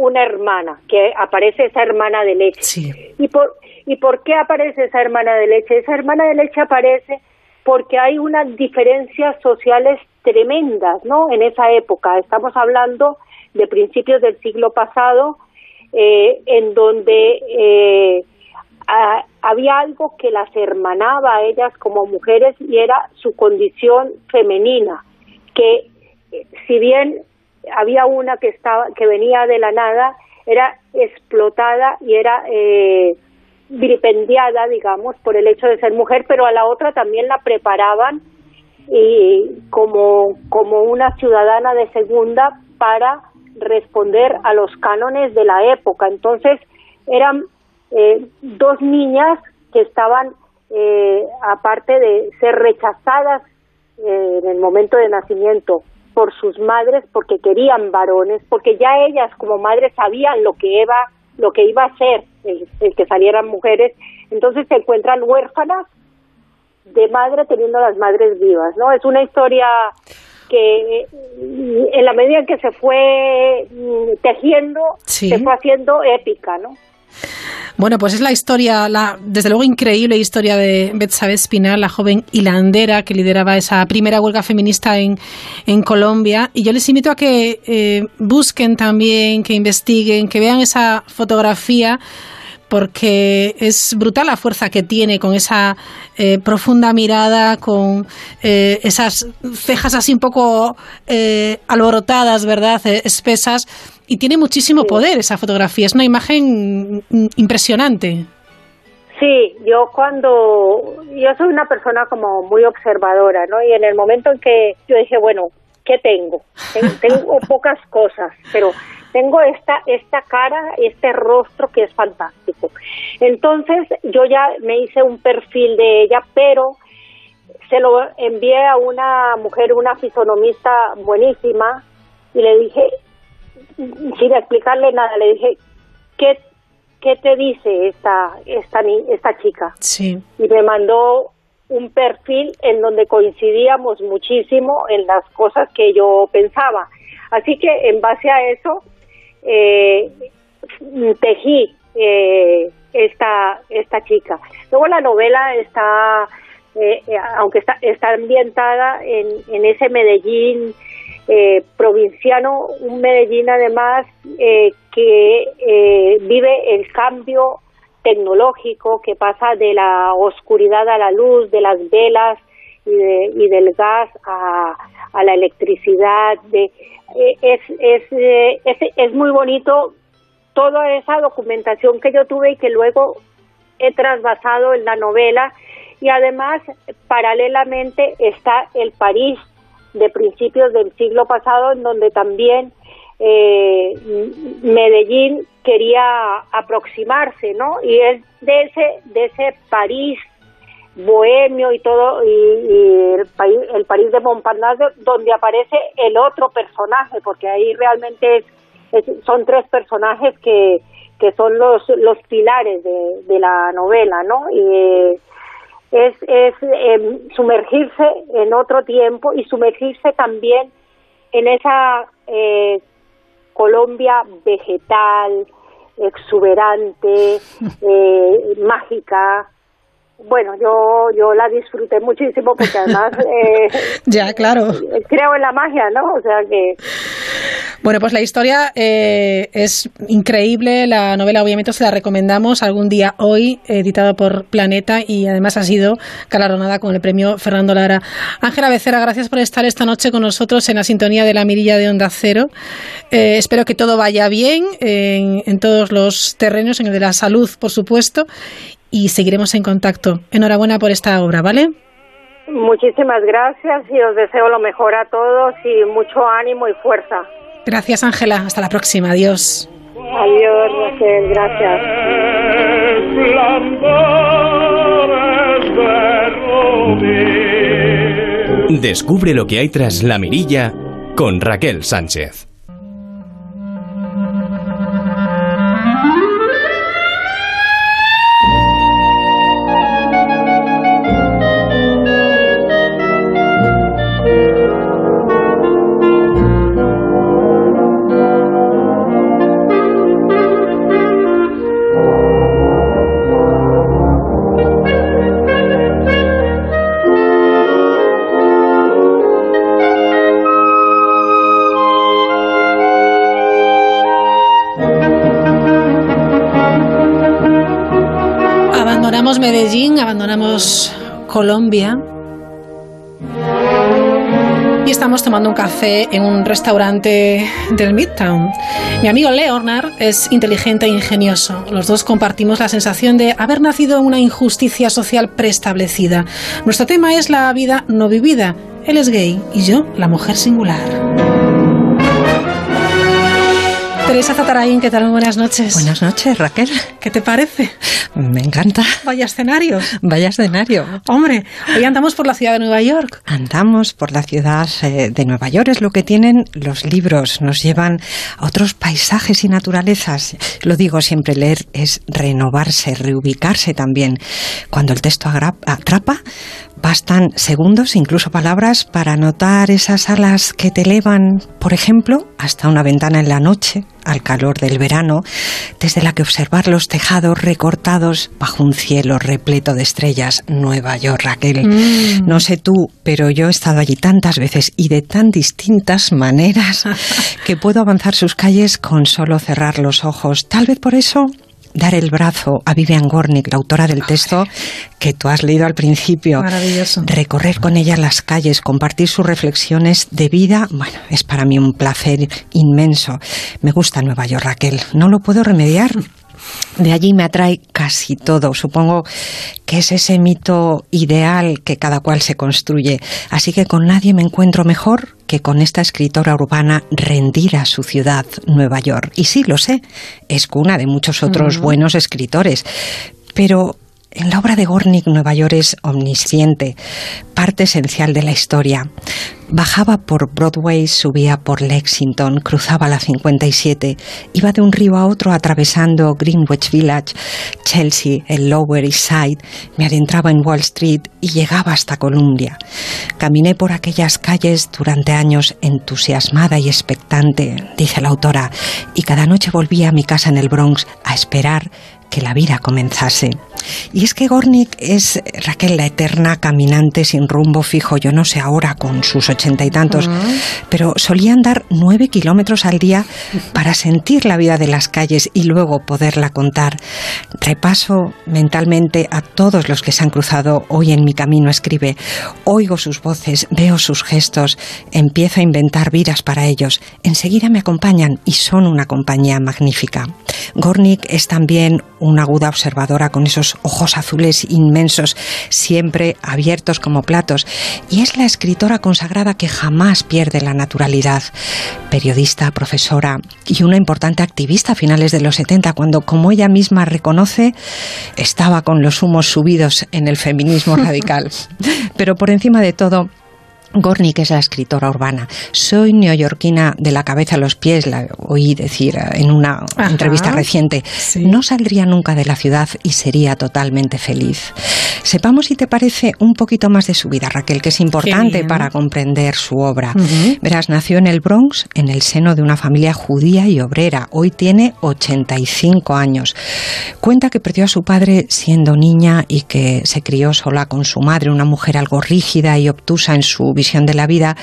Speaker 19: una hermana, que aparece esa hermana de leche. ¿Y, por, ¿Y por qué aparece esa hermana de leche? Esa hermana de leche aparece porque hay unas diferencias sociales tremendas, ¿no? En esa época. Estamos hablando de principios del siglo pasado, eh, en donde eh, había algo que las hermanaba a ellas como mujeres y era su condición femenina, que eh, si bien había una que estaba que venía de la nada era explotada y era eh, vilipendiada digamos por el hecho de ser mujer pero a la otra también la preparaban y como como una ciudadana de segunda para responder a los cánones de la época. Entonces eran eh, dos niñas que estaban eh, aparte de ser rechazadas en el momento de nacimiento por sus madres porque querían varones, porque ya ellas como madres sabían lo que iba, lo que iba a ser el, que salieran mujeres, entonces se encuentran huérfanas de madre teniendo las madres vivas, ¿no? Es una historia que en la medida en que se fue mm, tejiendo, se fue haciendo épica, ¿no?
Speaker 1: Bueno, pues es la historia, la desde luego increíble historia de Betsabe Espinal, la joven hilandera que lideraba esa primera huelga feminista en, en Colombia. Y yo les invito a que eh, busquen también, que investiguen, que vean esa fotografía porque es brutal la fuerza que tiene con esa eh, profunda mirada, con eh, esas cejas así un poco alborotadas, ¿verdad? espesas y tiene muchísimo poder esa fotografía, es una imagen impresionante.
Speaker 19: Sí, yo cuando, yo soy una persona como muy observadora, ¿no? Y en el momento en que yo dije, bueno, ¿qué tengo? Tengo, pocas cosas, pero tengo esta, esta cara, este rostro que es fantástico. Entonces yo ya me hice un perfil de ella, pero se lo envié a una mujer, una fisonomista buenísima, y le dije, sin explicarle nada, le dije, ¿qué, qué te dice esta, esta, esta chica?
Speaker 1: Sí.
Speaker 19: Y me mandó un perfil en donde coincidíamos muchísimo en las cosas que yo pensaba. Así que en base a eso eh, tejí eh, esta, esta chica. Luego la novela está, eh, aunque está, está ambientada en, en ese Medellín eh, provinciano, un Medellín además eh, que eh, vive el cambio tecnológico que pasa de la oscuridad a la luz, de las velas y, del gas a, la electricidad. De, eh, es, es, eh, es, es muy bonito toda esa documentación que yo tuve y que luego he trasvasado en la novela y además paralelamente está el París de principios del siglo pasado en donde también eh, Medellín quería aproximarse, ¿no? Y es de ese de ese París bohemio y todo y, el, país, el París de Montparnasse donde aparece el otro personaje porque ahí realmente son tres personajes que, que son los los pilares de, de la novela no y es, es em, sumergirse en otro tiempo y sumergirse también en esa eh, Colombia vegetal, exuberante, eh, mágica. Bueno, yo yo la disfruté muchísimo porque además eh,
Speaker 1: ya claro
Speaker 19: creo en la magia, ¿no? O sea que
Speaker 1: bueno, pues la historia eh, es increíble. La novela, obviamente, se la recomendamos algún día hoy, editada por Planeta y además ha sido galardonada con el premio Fernando Lara. Ángela Becerra, gracias por estar esta noche con nosotros en la sintonía de la mirilla de Onda Cero. Eh, espero que todo vaya bien en, en todos los terrenos, en el de la salud, por supuesto, y seguiremos en contacto. Enhorabuena por esta obra, ¿vale?
Speaker 19: Muchísimas gracias y os deseo lo mejor a todos y mucho ánimo y fuerza.
Speaker 1: Gracias, Ángela. Hasta la próxima. Adiós.
Speaker 19: Adiós, Raquel. Gracias.
Speaker 7: Descubre lo que hay tras la mirilla con Raquel Sánchez.
Speaker 1: Colombia y estamos tomando un café en un restaurante del Midtown. Mi amigo Leonard es inteligente e ingenioso. Los dos compartimos la sensación de haber nacido en una injusticia social preestablecida. Nuestro tema es la vida no vivida. Él es gay y yo la mujer singular. Teresa Zatarain, ¿qué tal? Buenas noches.
Speaker 20: Buenas noches, Raquel.
Speaker 1: ¿Qué te parece?
Speaker 20: Me encanta.
Speaker 1: Vaya escenario.
Speaker 20: Vaya escenario.
Speaker 1: Hombre, hoy andamos por la ciudad de Nueva York.
Speaker 20: Andamos por la ciudad eh, de Nueva York, es lo que tienen los libros. Nos llevan a otros paisajes y naturalezas. Lo digo siempre, leer es renovarse, reubicarse también. Cuando el texto atrapa, Bastan segundos, incluso palabras, para notar esas alas que te elevan, por ejemplo, hasta una ventana en la noche, al calor del verano, desde la que observar los tejados recortados bajo un cielo repleto de estrellas. Nueva York, Raquel. Mm. No sé tú, pero yo he estado allí tantas veces y de tan distintas maneras que puedo avanzar sus calles con solo cerrar los ojos. Tal vez por eso dar el brazo a Vivian Gornick, la autora del texto que tú has leído al principio.
Speaker 1: Maravilloso.
Speaker 20: Recorrer con ella las calles, compartir sus reflexiones de vida, bueno, es para mí un placer inmenso. Me gusta Nueva York, Raquel. No lo puedo remediar. De allí me atrae casi todo. Supongo que es ese mito ideal que cada cual se construye. Así que con nadie me encuentro mejor que con esta escritora urbana rendida a su ciudad, Nueva York. Y sí, lo sé, es cuna de muchos otros buenos escritores. Pero en la obra de Gornick, Nueva York es omnisciente, parte esencial de la historia. Bajaba por Broadway, subía por Lexington, cruzaba la 57, iba de un río a otro atravesando Greenwich Village, Chelsea, el Lower East Side, me adentraba en Wall Street y llegaba hasta Columbia. Caminé por aquellas calles durante años entusiasmada y expectante, dice la autora, y cada noche volvía a mi casa en el Bronx a esperar que la vida comenzase. Y es que Gornik es, Raquel, la eterna caminante sin rumbo fijo, yo no sé ahora con sus ochenta y tantos, pero solía andar nueve kilómetros al día para sentir la vida de las calles y luego poderla contar. Repaso mentalmente a todos los que se han cruzado hoy en mi camino, escribe. Oigo sus voces, veo sus gestos, empiezo a inventar vidas para ellos. Enseguida me acompañan y son una compañía magnífica. Gornik es también una aguda observadora con esos ojos azules inmensos, siempre abiertos como platos, y es la escritora consagrada que jamás pierde la naturalidad. Periodista, profesora y una importante activista a finales de los 70, cuando, como ella misma reconoce, estaba con los humos subidos en el feminismo radical. Pero por encima de todo, Gornick es la escritora urbana. Soy neoyorquina de la cabeza a los pies, la oí decir en una entrevista reciente. No saldría nunca de la ciudad y sería totalmente feliz. Sepamos si te parece un poquito más de su vida, Raquel, que es importante para comprender su obra. Verás, nació en el Bronx, en el seno de una familia judía y obrera. Hoy tiene 85 años. Cuenta que perdió a su padre siendo niña y que se crió sola con su madre, una mujer algo rígida y obtusa en su visión de la vida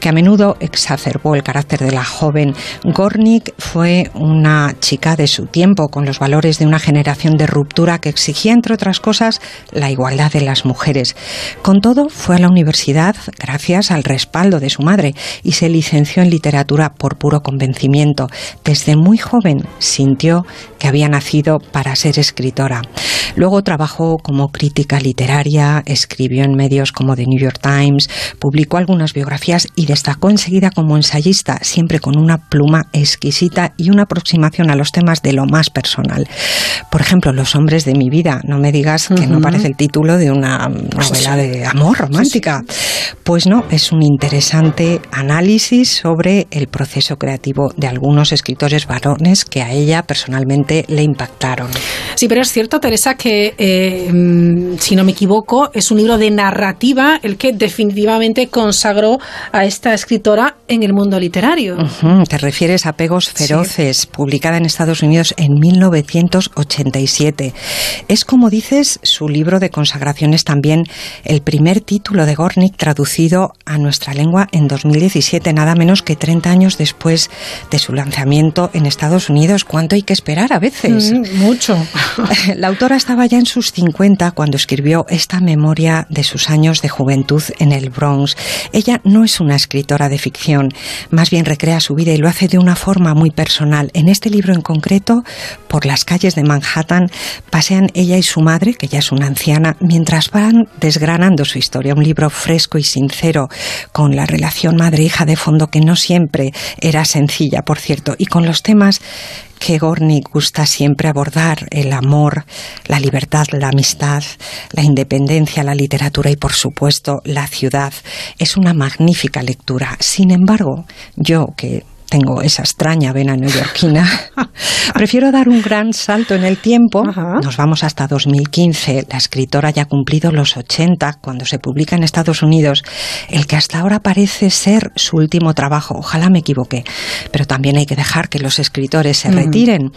Speaker 20: que a menudo exacerbó el carácter de la joven. Gornick fue una chica de su tiempo, con los valores de una generación de ruptura que exigía, entre otras cosas, la igualdad de las mujeres. Con todo, fue a la universidad gracias al respaldo de su madre y se licenció en literatura por puro convencimiento. Desde muy joven sintió que había nacido para ser escritora. Luego trabajó como crítica literaria, escribió en medios como The New York Times, publicó algunas biografías y destacó enseguida como ensayista, siempre con una pluma exquisita y una aproximación a los temas de lo más personal. Por ejemplo, Los hombres de mi vida, no me digas que no parece el título de una novela de amor romántica. Pues no, es un interesante análisis sobre el proceso creativo de algunos escritores varones que a ella personalmente le impactaron.
Speaker 1: Sí, pero es cierto, Teresa, que eh, mm, si no me equivoco, es un libro de narrativa el que definitivamente consagró a esta escritora en el mundo literario.
Speaker 20: Ujú, Te refieres a Pegos Feroces, publicada en Estados Unidos en 1987. Es, como dices, su libro de consagraciones también el primer título de Gornick traducido a nuestra lengua en 2017, nada menos que 30 años después de su lanzamiento en Estados Unidos. ¿Cuánto hay que esperar a veces?
Speaker 1: Mm, mucho.
Speaker 20: La autora estaba ya en sus 50 cuando escribió esta memoria de sus años de juventud en el Bronx. Ella no es una escritora de ficción, más bien recrea su vida y lo hace de una forma muy personal. En este libro en concreto, por las calles de Manhattan, pasean ella y su madre, que ya es una anciana, mientras van desgranando su historia. Un libro fresco y sincero, con la relación madre-hija de fondo, que no siempre era sencilla, por cierto, y con los temas que gusta siempre abordar, el amor, la libertad, la amistad, la independencia, la literatura y, por supuesto, la ciudad. Es una magnífica lectura. Sin embargo, yo que tengo esa extraña vena neoyorquina, prefiero dar un gran salto en el tiempo. Nos vamos hasta 2015. La escritora ya ha cumplido los 80 cuando se publica en Estados Unidos el que hasta ahora parece ser su último trabajo. Ojalá me equivoque, pero también hay que dejar que los escritores se
Speaker 1: Mm.
Speaker 20: retiren.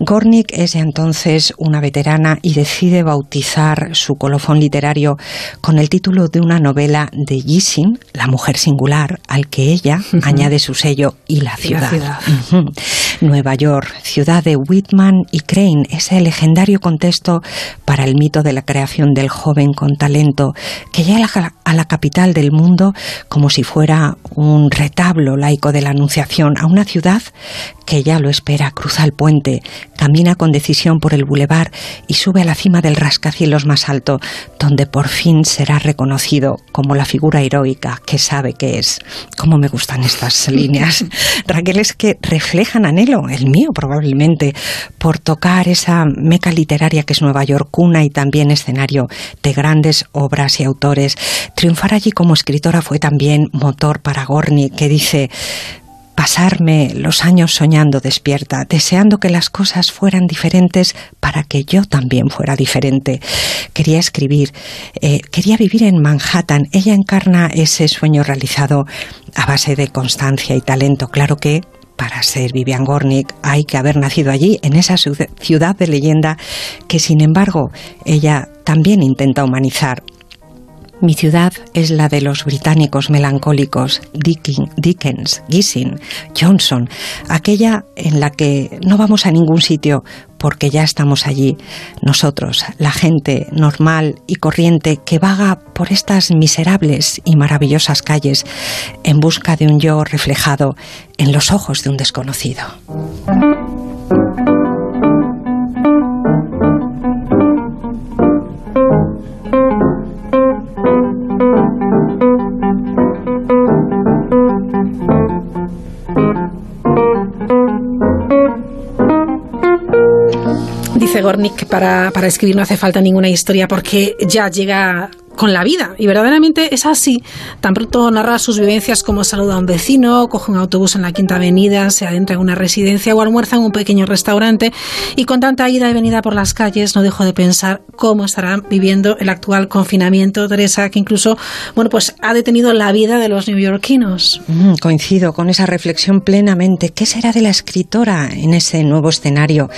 Speaker 20: Gornick es ya entonces una veterana y decide bautizar su colofón literario con el título de una novela de Gissing, La mujer singular, al que ella añade su sello y la
Speaker 1: La
Speaker 20: ciudad. Nueva York, ciudad de Whitman y Crane, ese legendario contexto para el mito de la creación del joven con talento que llega a la, a la capital del mundo como si fuera un retablo laico de la Anunciación, a una ciudad que ya lo espera, cruza el puente, camina con decisión por el bulevar y sube a la cima del rascacielos más alto, donde por fin será reconocido como la figura heroica que sabe que es. Cómo me gustan estas líneas. Raquel, es que reflejan anhelo, el mío probablemente, por tocar esa meca literaria que es Nueva York, cuna y también escenario de grandes obras y autores. Triunfar allí como escritora fue también motor para Gorni, que dice pasarme los años soñando despierta, deseando que las cosas fueran diferentes para que yo también fuera diferente. Quería escribir, eh, quería vivir en Manhattan. Ella encarna ese sueño realizado a base de constancia y talento. Claro que para ser Vivian Gornick hay que haber nacido allí, en esa ciudad de leyenda que sin embargo ella también intenta humanizar. Mi ciudad es la de los británicos melancólicos, Dickens, Gissing, Johnson, aquella en la que no vamos a ningún sitio porque ya estamos allí, nosotros, la gente normal y corriente que vaga por estas miserables y maravillosas calles en busca de un yo reflejado en los ojos de un desconocido.
Speaker 1: Que para, para escribir no hace falta ninguna historia porque ya llega con la vida. Y verdaderamente es así. Tan pronto narra sus vivencias como saluda a un vecino, coge un autobús en la Quinta Avenida, se adentra en una residencia o almuerza en un pequeño restaurante. Y con tanta ida y venida por las calles, no dejo de pensar cómo estará viviendo el actual confinamiento, Teresa, que incluso, bueno, pues ha detenido la vida de los neoyorquinos.
Speaker 20: Mm, coincido con esa reflexión plenamente. ¿Qué será de la escritora en ese nuevo escenario,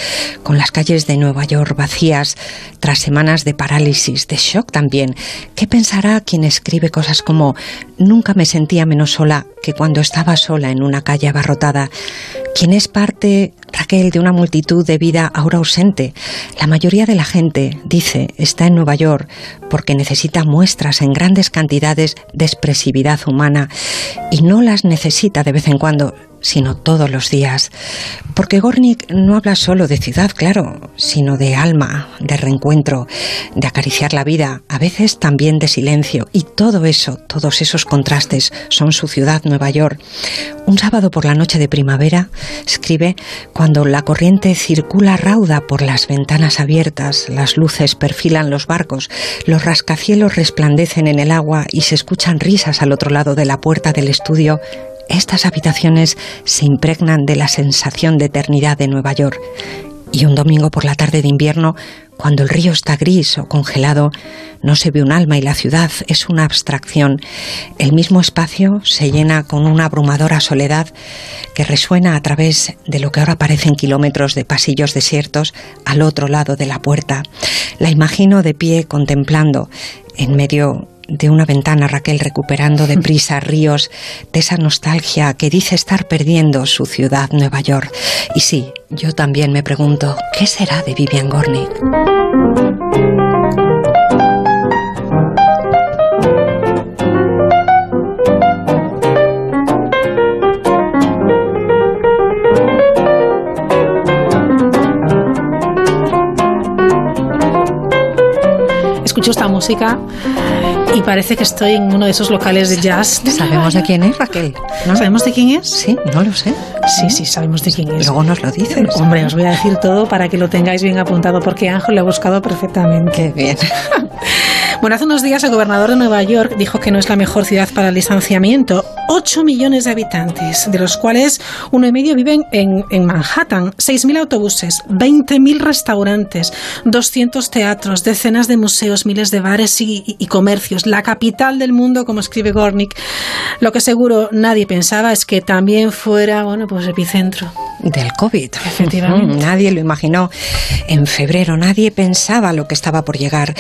Speaker 20: con las calles de Nueva York vacías, tras semanas de parálisis, de shock también? ¿Qué pensará quien escribe cosas como nunca me sentía menos sola que cuando estaba sola en una calle abarrotada? Quien es parte, Raquel, de una multitud de vida ahora ausente. La mayoría de la gente, dice, está en Nueva York porque necesita muestras en grandes cantidades de expresividad humana y no las necesita de vez en cuando, sino todos los días. Porque Gornick no habla solo de ciudad, claro, sino de alma, de reencuentro, de acariciar la vida, a veces también de silencio. Y todo eso, todos esos contrastes son su ciudad, Nueva York. Un sábado por la noche de primavera, escribe, cuando la corriente circula rauda por las ventanas abiertas, las luces perfilan los barcos, los rascacielos resplandecen en el agua y se escuchan risas al otro lado de la puerta del estudio, estas habitaciones se impregnan de la sensación de eternidad de Nueva York. Y un domingo por la tarde de invierno, cuando el río está gris o congelado, no se ve un alma y la ciudad es una abstracción. El mismo espacio se llena con una abrumadora soledad que resuena a través de lo que ahora parecen kilómetros de pasillos desiertos al otro lado de la puerta. La imagino de pie contemplando en medio de una ventana, Raquel, recuperando deprisa ríos de esa nostalgia que dice estar perdiendo su ciudad, Nueva York. Y sí, yo también me pregunto, ¿qué será de Vivian Gornick?
Speaker 1: Escucho esta música y parece que estoy en uno de esos locales de jazz.
Speaker 20: ¿Sabemos de quién es, Raquel?
Speaker 1: ¿No? ¿Sabemos de quién es?
Speaker 20: Sí, no lo sé.
Speaker 1: Sí, sí, sabemos de quién es.
Speaker 20: Luego nos lo dices.
Speaker 1: Hombre, os voy a decir todo para que lo tengáis bien apuntado, porque Ángel lo ha buscado perfectamente.
Speaker 20: Qué bien.
Speaker 1: Bueno, hace unos días el gobernador de Nueva York dijo que no es la mejor ciudad para el distanciamiento. 8 millones de habitantes, de los cuales uno y medio viven en, en Manhattan. 6.000 autobuses, 20.000 restaurantes, 200 teatros, decenas de museos, miles de bares y, y, y comercios. La capital del mundo, como escribe Gornick. Lo que seguro nadie pensaba es que también fuera, bueno, pues epicentro.
Speaker 20: Del COVID.
Speaker 1: Efectivamente.
Speaker 20: Nadie lo imaginó en febrero, nadie pensaba lo que estaba por llegar.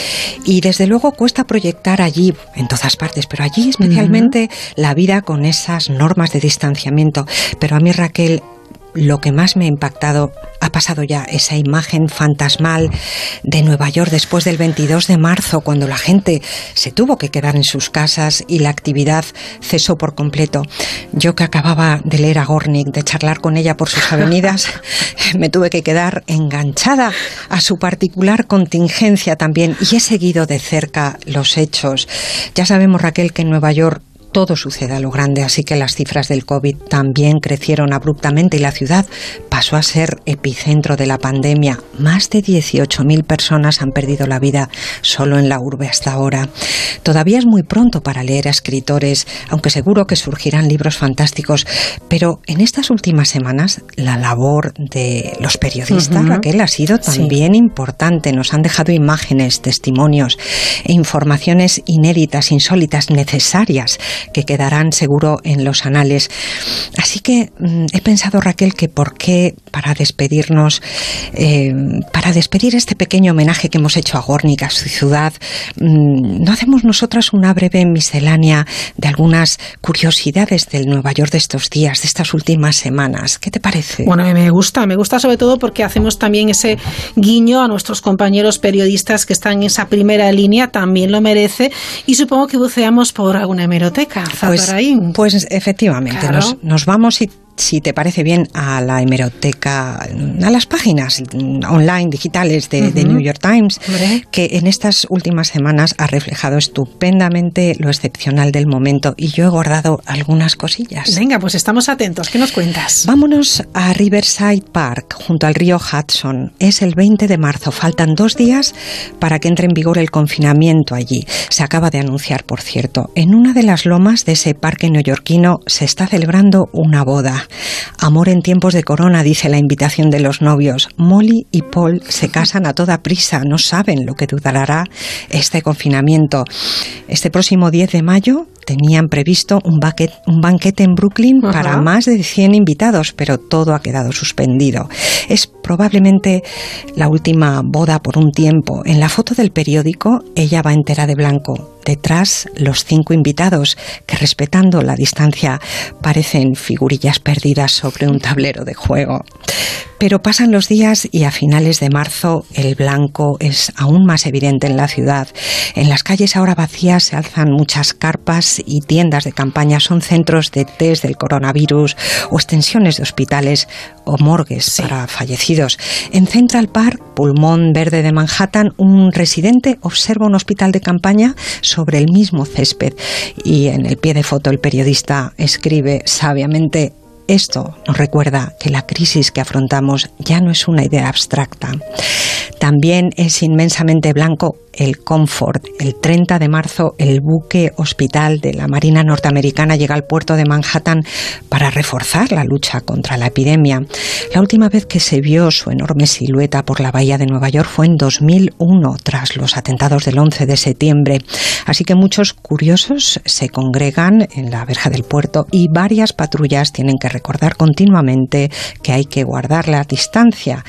Speaker 20: Y desde luego cuesta proyectar allí, en todas partes, pero allí especialmente la vida con esas normas de distanciamiento. Pero a mí, Raquel, lo que más me ha impactado ha pasado ya esa imagen fantasmal de Nueva York después del 22 de marzo, cuando la gente se tuvo que quedar en sus casas y la actividad cesó por completo. Yo que acababa de leer a Gornick, de charlar con ella por sus avenidas, me tuve que quedar enganchada a su particular contingencia también y he seguido de cerca los hechos. Ya sabemos, Raquel, que en Nueva York todo sucede a lo grande, así que las cifras del COVID también crecieron abruptamente y la ciudad pasó a ser epicentro de la pandemia. Más de 18.000 personas han perdido la vida solo en la urbe hasta ahora. Todavía es muy pronto para leer a escritores, aunque seguro que surgirán libros fantásticos, pero en estas últimas semanas la labor de los periodistas, uh -huh. Raquel, ha sido también sí. importante. Nos han dejado imágenes, testimonios e informaciones inéditas, insólitas, necesarias que quedarán seguro en los anales. Así que mm, he pensado, Raquel, que por qué para despedirnos, eh, para despedir este pequeño homenaje que hemos hecho a Górnica, a su ciudad, mm, no hacemos nosotras una breve miscelánea de algunas curiosidades del Nueva York de estos días, de estas últimas semanas. ¿Qué te parece?
Speaker 1: Bueno, me gusta, me gusta sobre todo porque hacemos también ese guiño a nuestros compañeros periodistas que están en esa primera línea, también lo merece, y supongo que buceamos por alguna hemeroteca.
Speaker 20: Pues, pues efectivamente, nos, nos vamos y si te parece bien, a la hemeroteca, a las páginas online digitales de, New York Times, que en estas últimas semanas ha reflejado estupendamente lo excepcional del momento y yo he guardado algunas cosillas.
Speaker 1: Venga, pues estamos atentos. ¿Qué nos cuentas?
Speaker 20: Vámonos a Riverside Park, junto al río Hudson. Es el 20 de marzo. Faltan dos días para que entre en vigor el confinamiento allí. Se acaba de anunciar, por cierto. En una de las lomas de ese parque neoyorquino se está celebrando una boda. Amor en tiempos de corona, dice la invitación de los novios. Molly y Paul se casan a toda prisa, no saben lo que durará este confinamiento. Este próximo 10 de mayo tenían previsto un, un banquete en Brooklyn para más de 100 invitados, pero todo ha quedado suspendido. Es probablemente la última boda por un tiempo. En la foto del periódico, ella va entera de blanco. Detrás, los cinco invitados, que respetando la distancia parecen figurillas perdidas sobre un tablero de juego. Pero pasan los días y a finales de marzo el blanco es aún más evidente en la ciudad. En las calles ahora vacías se alzan muchas carpas y tiendas de campaña. Son centros de test del coronavirus o extensiones de hospitales o morgues para fallecidos. En Central Park, pulmón verde de Manhattan, un residente observa un hospital de campaña sobre el mismo césped y en el pie de foto el periodista escribe sabiamente esto nos recuerda que la crisis que afrontamos ya no es una idea abstracta. También es inmensamente blanco el Comfort. El 30 de marzo, el buque hospital de la Marina norteamericana llega al puerto de Manhattan para reforzar la lucha contra la epidemia. La última vez que se vio su enorme silueta por la bahía de Nueva York fue en 2001, tras los atentados del 11 de septiembre. Así que muchos curiosos se congregan en la verja del puerto y varias patrullas tienen que recordar continuamente que hay que guardar la distancia.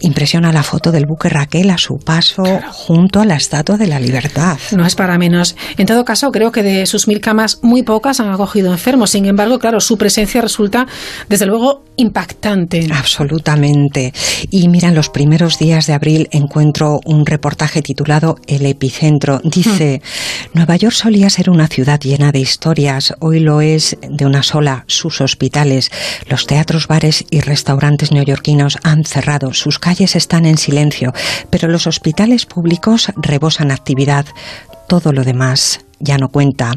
Speaker 20: Impresiona la foto del buque Raquel a su paso junto a la Estatua de la Libertad.
Speaker 1: No es para menos. En todo caso, creo que de sus mil camas, muy pocas han acogido enfermos. Sin embargo, claro, su presencia resulta, desde luego, impactante.
Speaker 20: Absolutamente. Y mira, en los primeros días de abril encuentro un reportaje titulado El epicentro. Dice, hmm. Nueva York solía ser una ciudad llena de historias, hoy lo es de una sola, sus hospitales. Los teatros, bares y restaurantes neoyorquinos han cerrado, sus calles están en silencio, pero los hospitales públicos rebosan actividad. Todo lo demás ya no cuenta.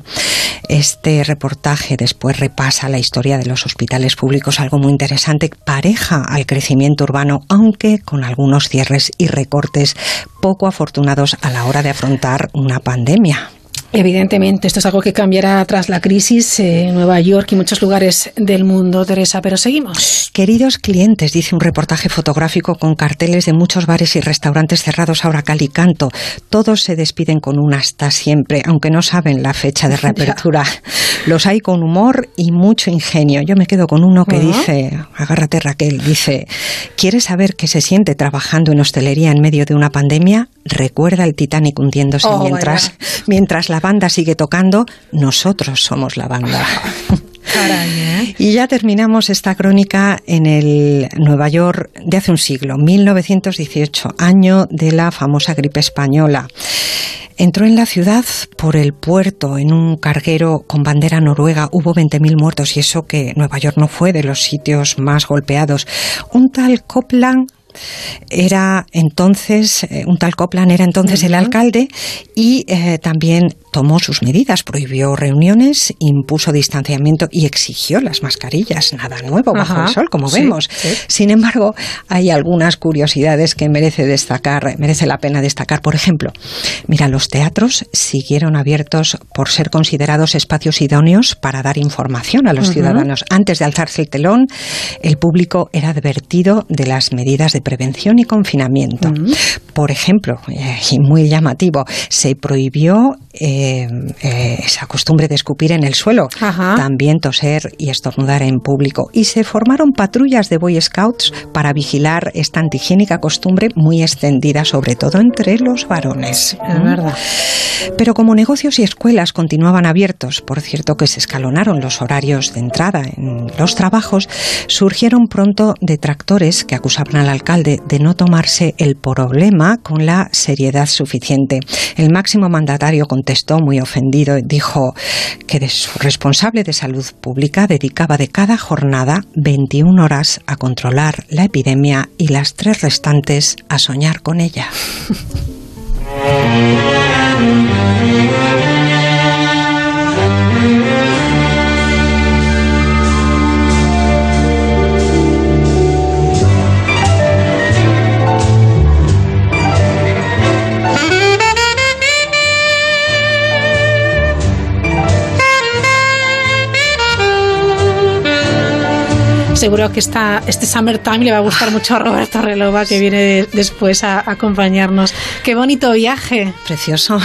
Speaker 20: Este reportaje después repasa la historia de los hospitales públicos, algo muy interesante, pareja al crecimiento urbano, aunque con algunos cierres y recortes poco afortunados a la hora de afrontar una pandemia.
Speaker 1: Evidentemente, esto es algo que cambiará tras la crisis en Nueva York y muchos lugares del mundo, Teresa, pero seguimos.
Speaker 20: Queridos clientes, dice un reportaje fotográfico con carteles de muchos bares y restaurantes cerrados ahora cal y canto. Todos se despiden con un hasta siempre, aunque no saben la fecha de reapertura. Los hay con humor y mucho ingenio. Yo me quedo con uno que dice, agárrate Raquel, dice, ¿quieres saber qué se siente trabajando en hostelería en medio de una pandemia? Recuerda el Titanic hundiéndose oh, mientras, mientras la banda sigue tocando, nosotros somos la banda.
Speaker 1: ¿eh?
Speaker 20: Y ya terminamos esta crónica en el Nueva York de hace un siglo, 1918, año de la famosa gripe española. Entró en la ciudad por el puerto en un carguero con bandera noruega. Hubo 20.000 muertos y eso que Nueva York no fue de los sitios más golpeados. Un tal Copland era entonces, eh, un tal Copland era entonces el alcalde y eh, también tomó sus medidas, prohibió reuniones, impuso distanciamiento y exigió las mascarillas. Nada nuevo bajo el sol, como vemos. Sin embargo, hay algunas curiosidades que merece destacar, merece la pena destacar. Por ejemplo, mira, los teatros siguieron abiertos por ser considerados espacios idóneos para dar información a los ciudadanos. Antes de alzarse el telón, el público era advertido de las medidas de prevención y confinamiento. Por ejemplo, eh, y muy llamativo, se prohibió eh, eh, eh, esa costumbre de escupir en el suelo, también toser y estornudar en público. Y se formaron patrullas de Boy Scouts para vigilar esta antihigiénica costumbre muy extendida, sobre todo entre los varones.
Speaker 1: es verdad.
Speaker 20: Pero como negocios y escuelas continuaban abiertos, por cierto que se escalonaron los horarios de entrada en los trabajos, surgieron pronto detractores que acusaban al alcalde de no tomarse el problema con la seriedad suficiente. El máximo mandatario contestó muy ofendido dijo que su responsable de salud pública dedicaba de cada jornada 21 horas a controlar la epidemia y las tres restantes a soñar con ella.
Speaker 1: Seguro que esta, este Summertime le va a gustar mucho a Roberto Relova, que viene después a, a acompañarnos. Qué bonito viaje.
Speaker 20: Precioso.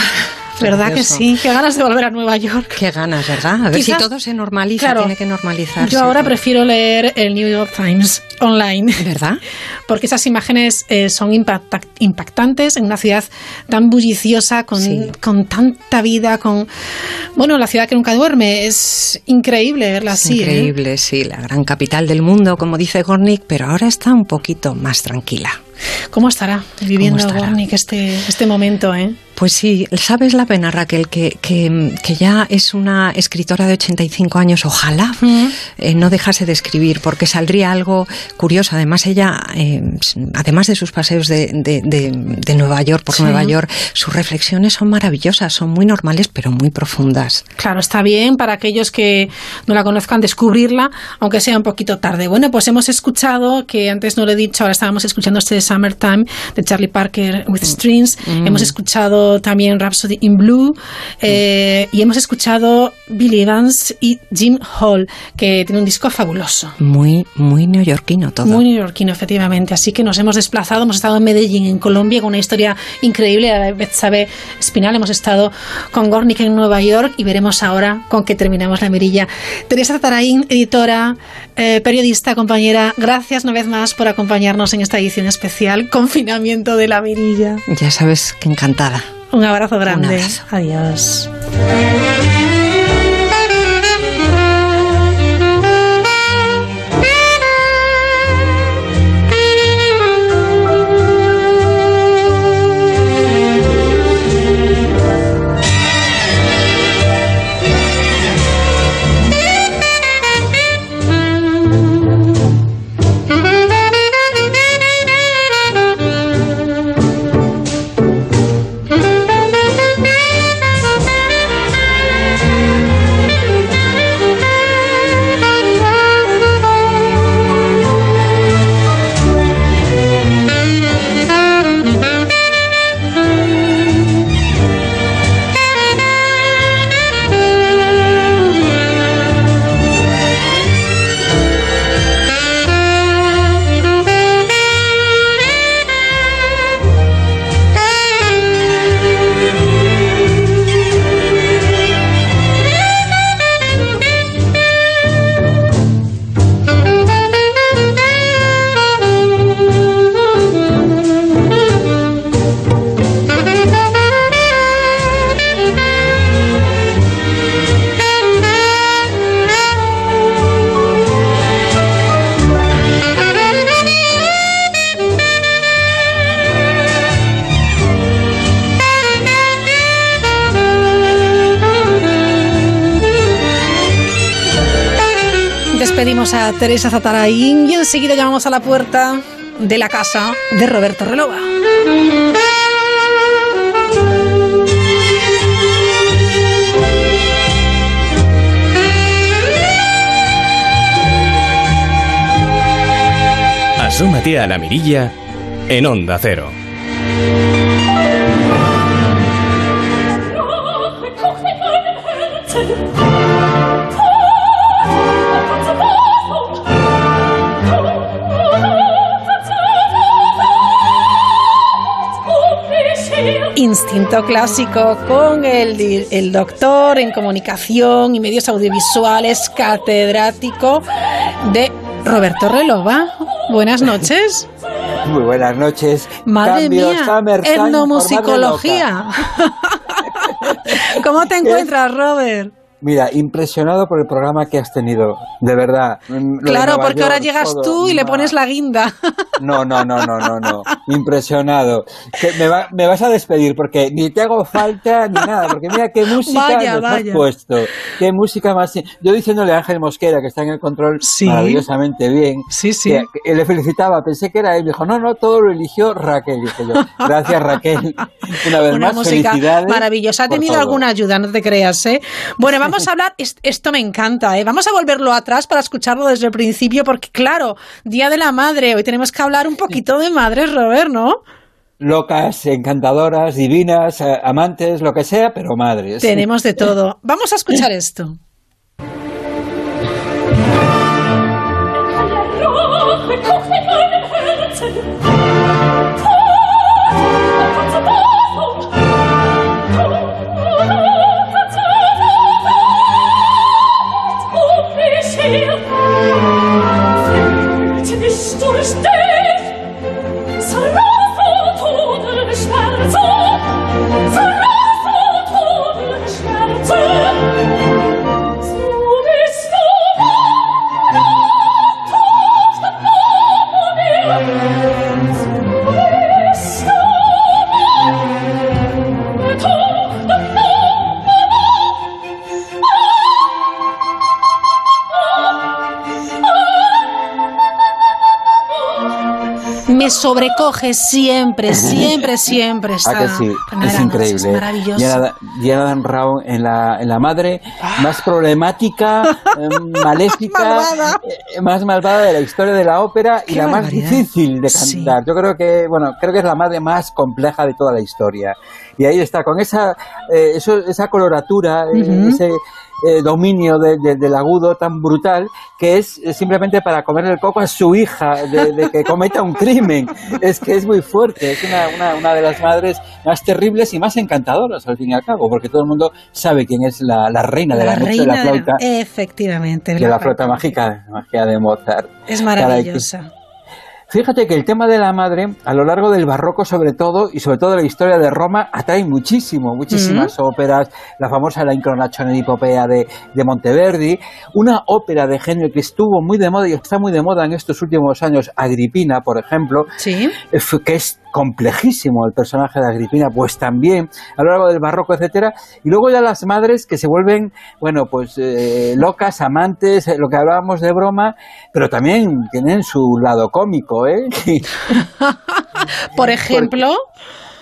Speaker 1: ¿Verdad que sí? Qué ganas de volver a Nueva York.
Speaker 20: Qué ganas, ¿verdad? A ver
Speaker 1: Quizás-
Speaker 20: si todo se normaliza,
Speaker 1: Claro.
Speaker 20: tiene que normalizarse.
Speaker 1: Yo ahora prefiero leer el New York Times online.
Speaker 20: ¿Verdad?
Speaker 1: Porque esas imágenes eh, son impacta- impactantes en una ciudad tan bulliciosa, con, con tanta vida, con... Bueno, la ciudad que nunca duerme. Es increíble verla
Speaker 20: Es
Speaker 1: así. ¿eh?
Speaker 20: increíble, sí, la gran capital del mundo, como dice Gornick, pero ahora está un poquito más tranquila.
Speaker 1: ¿Cómo estará viviendo
Speaker 20: ¿Cómo estará?
Speaker 1: Gornick este, este momento? ¿eh?
Speaker 20: Pues sí, sabes la pena, Raquel, que, que, que ya es una escritora de 85 años, ojalá eh, no dejase de escribir, porque saldría algo curioso. Además, ella, eh, además de sus paseos de, de, de- de Nueva York por
Speaker 1: Sí.
Speaker 20: Nueva York, sus reflexiones son maravillosas, son muy normales, pero muy profundas.
Speaker 1: Claro, está bien para aquellos que no la conozcan descubrirla, aunque sea un poquito tarde. Bueno, pues hemos escuchado, que antes no lo he dicho, ahora estábamos escuchando este Summertime de Charlie Parker with Strings,
Speaker 20: Mm.
Speaker 1: hemos escuchado también Rhapsody in Blue eh, y hemos escuchado Billy Evans y Jim Hall, que tiene un disco fabuloso.
Speaker 20: Muy, muy neoyorquino todo.
Speaker 1: Muy neoyorquino, efectivamente. Así que nos hemos desplazado, hemos estado en Medellín, en Colombia, con una historia increíble. A vez sabe Espinal, hemos estado con Gornick en Nueva York y veremos ahora con qué terminamos la mirilla. Teresa Taraín, editora, eh, periodista, compañera, gracias una vez más por acompañarnos en esta edición especial, Confinamiento de la Mirilla.
Speaker 20: Ya sabes que encantada.
Speaker 1: Un abrazo grande.
Speaker 20: Un abrazo.
Speaker 1: Adiós. Teresa Zataraín y enseguida llamamos a la puerta de la casa de Roberto Relova.
Speaker 7: Asómate a la mirilla en Onda Cero.
Speaker 1: Clásico con el, el doctor en comunicación y medios audiovisuales, catedrático de Roberto Relova. Buenas noches.
Speaker 21: Muy buenas noches.
Speaker 1: Madre
Speaker 21: Cambios
Speaker 1: mía, etnomusicología. ¿Cómo te encuentras, Robert?
Speaker 21: Mira, impresionado por el programa que has tenido, de verdad. Lo
Speaker 1: Claro, porque ahora llegas
Speaker 21: todo.
Speaker 1: tú y le pones la guinda.
Speaker 21: No, no, no, no, no, no. Impresionado. Que me, va- me vas a despedir porque ni te hago falta ni nada, porque mira qué música
Speaker 1: Vaya,
Speaker 21: nos
Speaker 1: vaya.
Speaker 21: has puesto. Qué música más. Yo diciéndole a Ángel Mosquera, que está en el control maravillosamente bien.
Speaker 1: Sí, sí.
Speaker 21: que- que le felicitaba, pensé que era él. Me dijo, no, no, todo lo eligió Raquel. Dije yo, gracias Raquel. Una vez
Speaker 1: Una
Speaker 21: más,
Speaker 1: música
Speaker 21: felicidades.
Speaker 1: maravillosa. Ha tenido
Speaker 21: todo.
Speaker 1: alguna ayuda, no te creas, ¿eh? Bueno, vamos a hablar, es- esto me encanta, ¿eh? Vamos a volverlo atrás para escucharlo desde el principio, porque claro, Día de la Madre, hoy tenemos que hablar un poquito de madres, Robert, ¿no?
Speaker 21: Locas, encantadoras, divinas, eh, amantes, lo que sea, pero madres.
Speaker 1: Tenemos de todo. Vamos a escuchar esto. Sobrecoge siempre, siempre, siempre.
Speaker 21: Ah,
Speaker 1: Esta
Speaker 21: que sí, es increíble.
Speaker 1: Es maravilloso.
Speaker 21: Diana, Diana Dan Rao en la, en la madre, más problemática, eh, maléfica,
Speaker 1: Malvada.
Speaker 21: eh, más malvada de la historia de la ópera y la más difícil de cantar. Yo creo que, bueno, creo que es la madre más compleja de toda la historia. Y ahí está, con esa, eh, eso, esa coloratura, eh, ese eh, dominio de- de- del agudo tan brutal que es eh, simplemente para comer el coco a su hija de, de que cometa un crimen. Es que es muy fuerte, es una, una, una de las madres más terribles y más encantadoras al fin y al cabo, porque todo el mundo sabe quién es la, la reina de la, noche
Speaker 1: reina de la-
Speaker 21: flauta.
Speaker 1: Efectivamente.
Speaker 21: de
Speaker 1: la
Speaker 21: la flauta mágica, magia de Mozart.
Speaker 1: Es
Speaker 21: Caray,
Speaker 1: maravillosa.
Speaker 21: Fíjate que el tema de la madre, a lo largo del barroco sobre todo, y sobre todo la historia de Roma, atrae muchísimo, muchísimas óperas, la famosa La Incronazione di Popea de, de Monteverdi, una ópera de género que estuvo muy de moda y está muy de moda en estos últimos años, Agripina, por ejemplo,
Speaker 1: Sí.
Speaker 21: eh, que es complejísimo el personaje de Agripina, pues también a lo largo del barroco, etcétera, y luego ya las madres que se vuelven, bueno, pues eh, locas, amantes, eh, lo que hablábamos de broma, pero también tienen su lado cómico, ¿eh?
Speaker 1: Por ejemplo,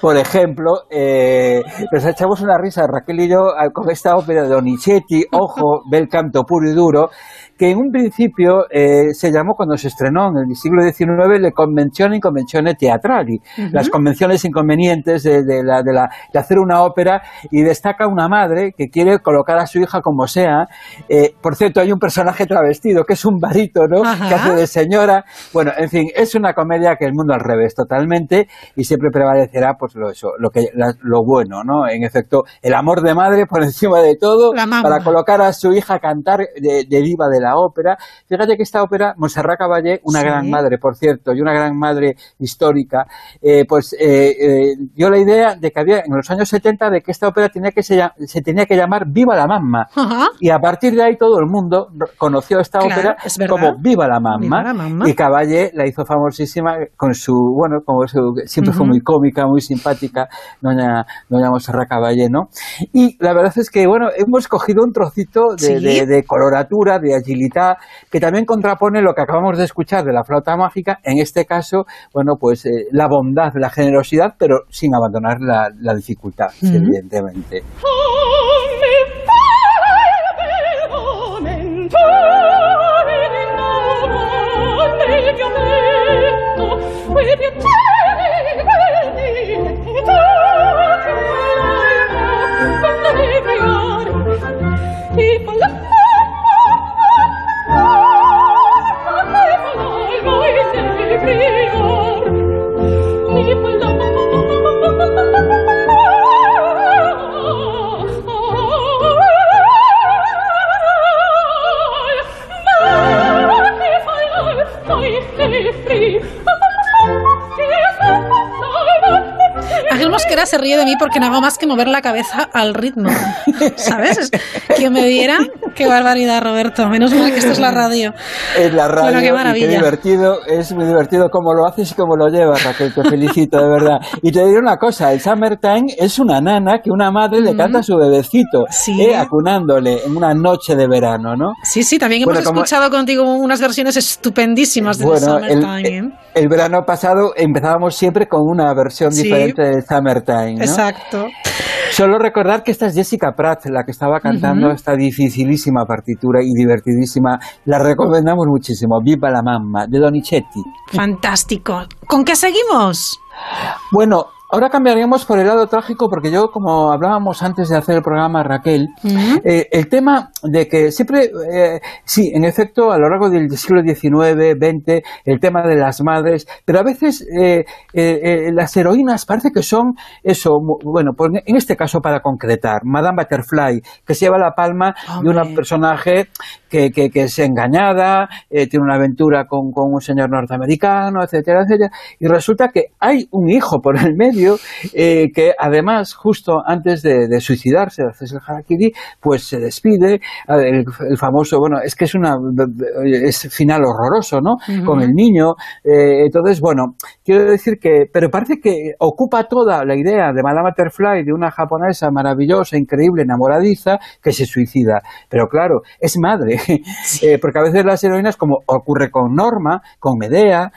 Speaker 21: Por ejemplo, eh, nos echamos una risa, Raquel y yo, con esta ópera de Donizetti, Ojo, bel canto puro y duro, que en un principio eh, se llamó, cuando se estrenó en el siglo XIX, Le Convenzioni Convenzione Teatrali,
Speaker 22: Ujú.
Speaker 21: las convenciones inconvenientes de, de la, de, la- de hacer una ópera, y destaca una madre que quiere colocar a su hija como sea. Eh, por cierto, hay un personaje travestido, que es un barítono,
Speaker 22: Ajá.
Speaker 21: que hace de señora. Bueno, en fin, es una comedia que el mundo al revés totalmente y siempre prevalecerá pues lo eso, lo que la- lo bueno, ¿no? En efecto, el amor de madre por encima de todo para colocar a su hija a cantar de, de diva de la ópera. Fíjate que esta ópera, Montserrat Caballé, una
Speaker 1: Sí.
Speaker 21: gran madre, por cierto, y una gran madre histórica, eh, pues eh, eh, dio la idea de que había en los años 70 de que esta ópera tenía que se, se tenía que llamar Viva la Mamma. Y a partir de ahí todo el mundo conoció esta
Speaker 1: Claro,
Speaker 21: ópera
Speaker 1: es
Speaker 21: como Viva la Mamma.
Speaker 1: Viva la Mamma.
Speaker 21: Y Caballé la hizo famosísima con su, bueno, como su, siempre fue
Speaker 1: Ujú.
Speaker 21: muy cómica, muy simpática, doña, doña Monserrat Caballé, ¿no? Y la verdad es que, bueno, hemos cogido un trocito de,
Speaker 1: Sí.
Speaker 21: de- de coloratura, de agilidad, que también contrapone lo que acabamos de escuchar de la flauta mágica, en este caso, bueno, pues eh, la bondad, la generosidad, pero sin abandonar la, la dificultad, evidentemente.
Speaker 1: Mosquera se ríe de mí porque no hago más que mover la cabeza al ritmo. ¿Sabes? Es- Que me diera. Qué barbaridad, Roberto. Menos mal que esto es la radio.
Speaker 21: Es la radio
Speaker 1: Bueno, qué maravilla.
Speaker 21: qué divertido, es muy divertido cómo lo haces y cómo lo llevas, Raquel, te felicito, de verdad. Y te diré una cosa, el Summertime es una nana que una madre le canta a su bebecito, eh, acunándole en una noche de verano, ¿no?
Speaker 1: Sí, sí, también hemos
Speaker 21: Bueno, como-
Speaker 1: escuchado contigo unas versiones estupendísimas de
Speaker 21: Bueno,
Speaker 1: The
Speaker 21: el,
Speaker 1: Summertime. ¿eh?
Speaker 21: el verano pasado empezábamos siempre con una versión
Speaker 1: Sí.
Speaker 21: diferente del Summertime, ¿no?
Speaker 1: Exacto.
Speaker 21: Solo recordar que esta es Jessica Pratt, la que estaba cantando esta dificilísima partitura y divertidísima. La recomendamos muchísimo. Viva la mamma, de Donizetti.
Speaker 1: Fantástico. ¿Con qué seguimos?
Speaker 21: Bueno, ahora cambiaríamos por el lado trágico porque yo, como hablábamos antes de hacer el programa, Raquel, eh, el tema de que siempre, eh, sí, en efecto, a lo largo del siglo XIX, XX, el tema de las madres, pero a veces eh, eh, las heroínas parece que son eso, bueno, pues en este caso para concretar, Madame Butterfly, que se lleva la palma de un personaje que, que, que es engañada, tiene una aventura con, con un señor norteamericano, etcétera, etcétera, y resulta que hay un hijo por el medio eh, que además justo antes de, de suicidarse, de hacerse el harakiri, pues se despide, el, el famoso, bueno, es que es una es final horroroso, ¿no? Con el niño, eh, entonces, bueno, quiero decir que, pero parece que ocupa toda la idea de Madame Butterfly, de una japonesa maravillosa, increíble, enamoradiza, que se suicida. Pero claro, es madre, Eh, porque a veces las heroínas, como ocurre con Norma, con Medea,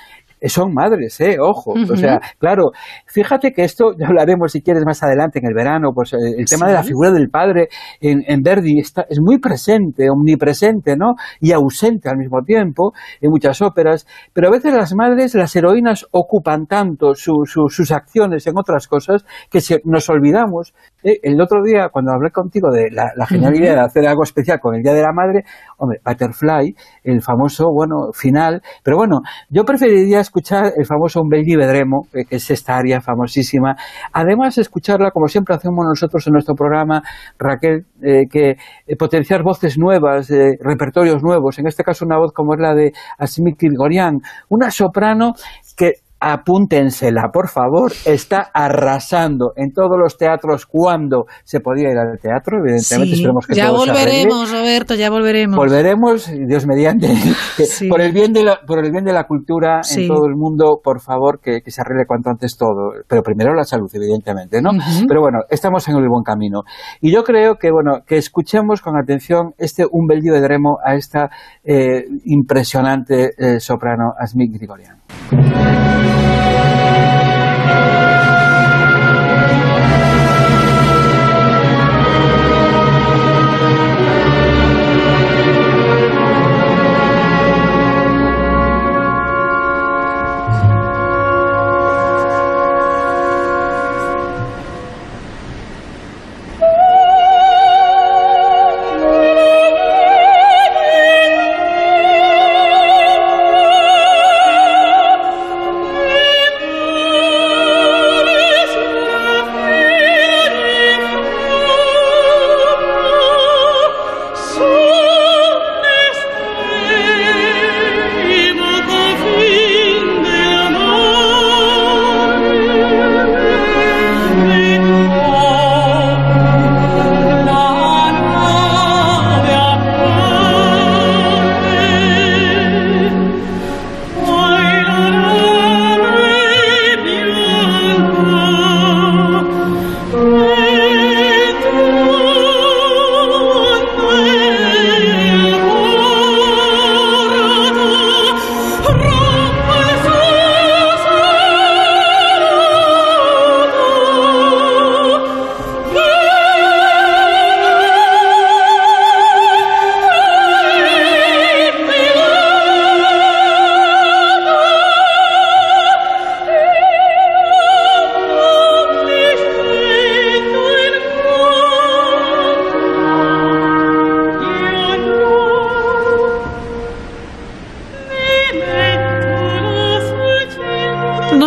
Speaker 21: son madres, ¿eh? Ojo. O sea, claro, fíjate que esto ya hablaremos si quieres más adelante en el verano, pues eh, el tema de la figura del padre en, en Verdi está, es muy presente, omnipresente, ¿no? Y ausente al mismo tiempo en muchas óperas, pero a veces las madres, las heroínas ocupan tanto su- su- sus acciones en otras cosas que se- nos olvidamos. ¿eh? El otro día, cuando hablé contigo de la, la genial idea de hacer algo especial con el Día de la Madre, hombre, Butterfly, el famoso, bueno, final, pero bueno, yo preferiría escuchar el famoso Un bel di vedremo, que es esta área famosísima. Además, escucharla, como siempre hacemos nosotros en nuestro programa, Raquel, eh, que eh, potenciar voces nuevas, eh, repertorios nuevos, en este caso una voz como es la de Asmik Grigorian, una soprano que apúntensela, por favor, está arrasando en todos los teatros cuando se podía ir al teatro, evidentemente,
Speaker 1: Sí,
Speaker 21: esperemos que
Speaker 1: ya
Speaker 21: todo se arregle.
Speaker 1: volveremos, Roberto, ya volveremos.
Speaker 21: Volveremos, Dios mediante, que por, el bien de la, por el bien de la cultura
Speaker 1: Sí.
Speaker 21: en todo el mundo, por favor, que, que se arregle cuanto antes todo. Pero primero la salud, evidentemente, ¿no? Pero bueno, estamos en el buen camino. Y yo creo que, bueno, que escuchemos con atención este Un bel vedremo a esta eh, impresionante eh, soprano Asmik Grigorian.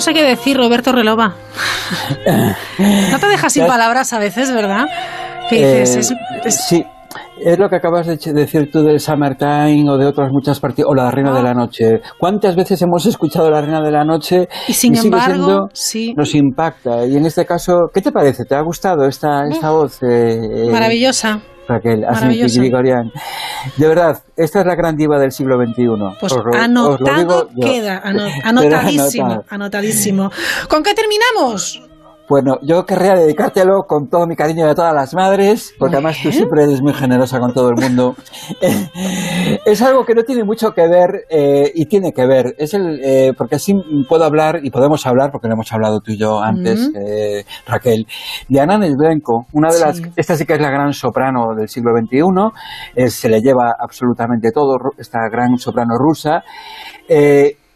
Speaker 1: Sé qué decir, Roberto Relova. No te dejas sin palabras a veces, ¿verdad? Que dices,
Speaker 21: Eh,
Speaker 1: es- es-
Speaker 21: Sí, Es lo que acabas de decir tú del Summertime o de otras muchas partidas, o la Reina de la Noche. ¿Cuántas veces hemos escuchado la Reina de la Noche
Speaker 1: y sin
Speaker 21: sigue
Speaker 1: embargo,
Speaker 21: siendo-
Speaker 1: sí.
Speaker 21: nos impacta? Y en este caso, ¿qué te parece? ¿Te ha gustado esta, esta voz? eh, eh,
Speaker 1: Maravillosa.
Speaker 21: Raquel, así. Grigorian. De verdad, esta es la gran diva del siglo XXI.
Speaker 1: Pues
Speaker 21: lo-
Speaker 1: anotado queda, ano-
Speaker 21: Queda
Speaker 1: anotadísimo, anotadísimo. ¿Con qué terminamos?
Speaker 21: Bueno, yo querría dedicártelo con todo mi cariño a todas las madres, porque además tú siempre eres muy generosa con todo el mundo. es algo que no tiene mucho que ver eh, y tiene que ver. Es el eh, porque así puedo hablar y podemos hablar porque lo hemos hablado tú y yo antes,
Speaker 23: Ujú.
Speaker 21: eh, Raquel. De Ana Nesbrenko, una de las
Speaker 23: Sí.
Speaker 21: esta sí que es la gran soprano del siglo XXI. eh, se le lleva absolutamente todo esta gran soprano rusa.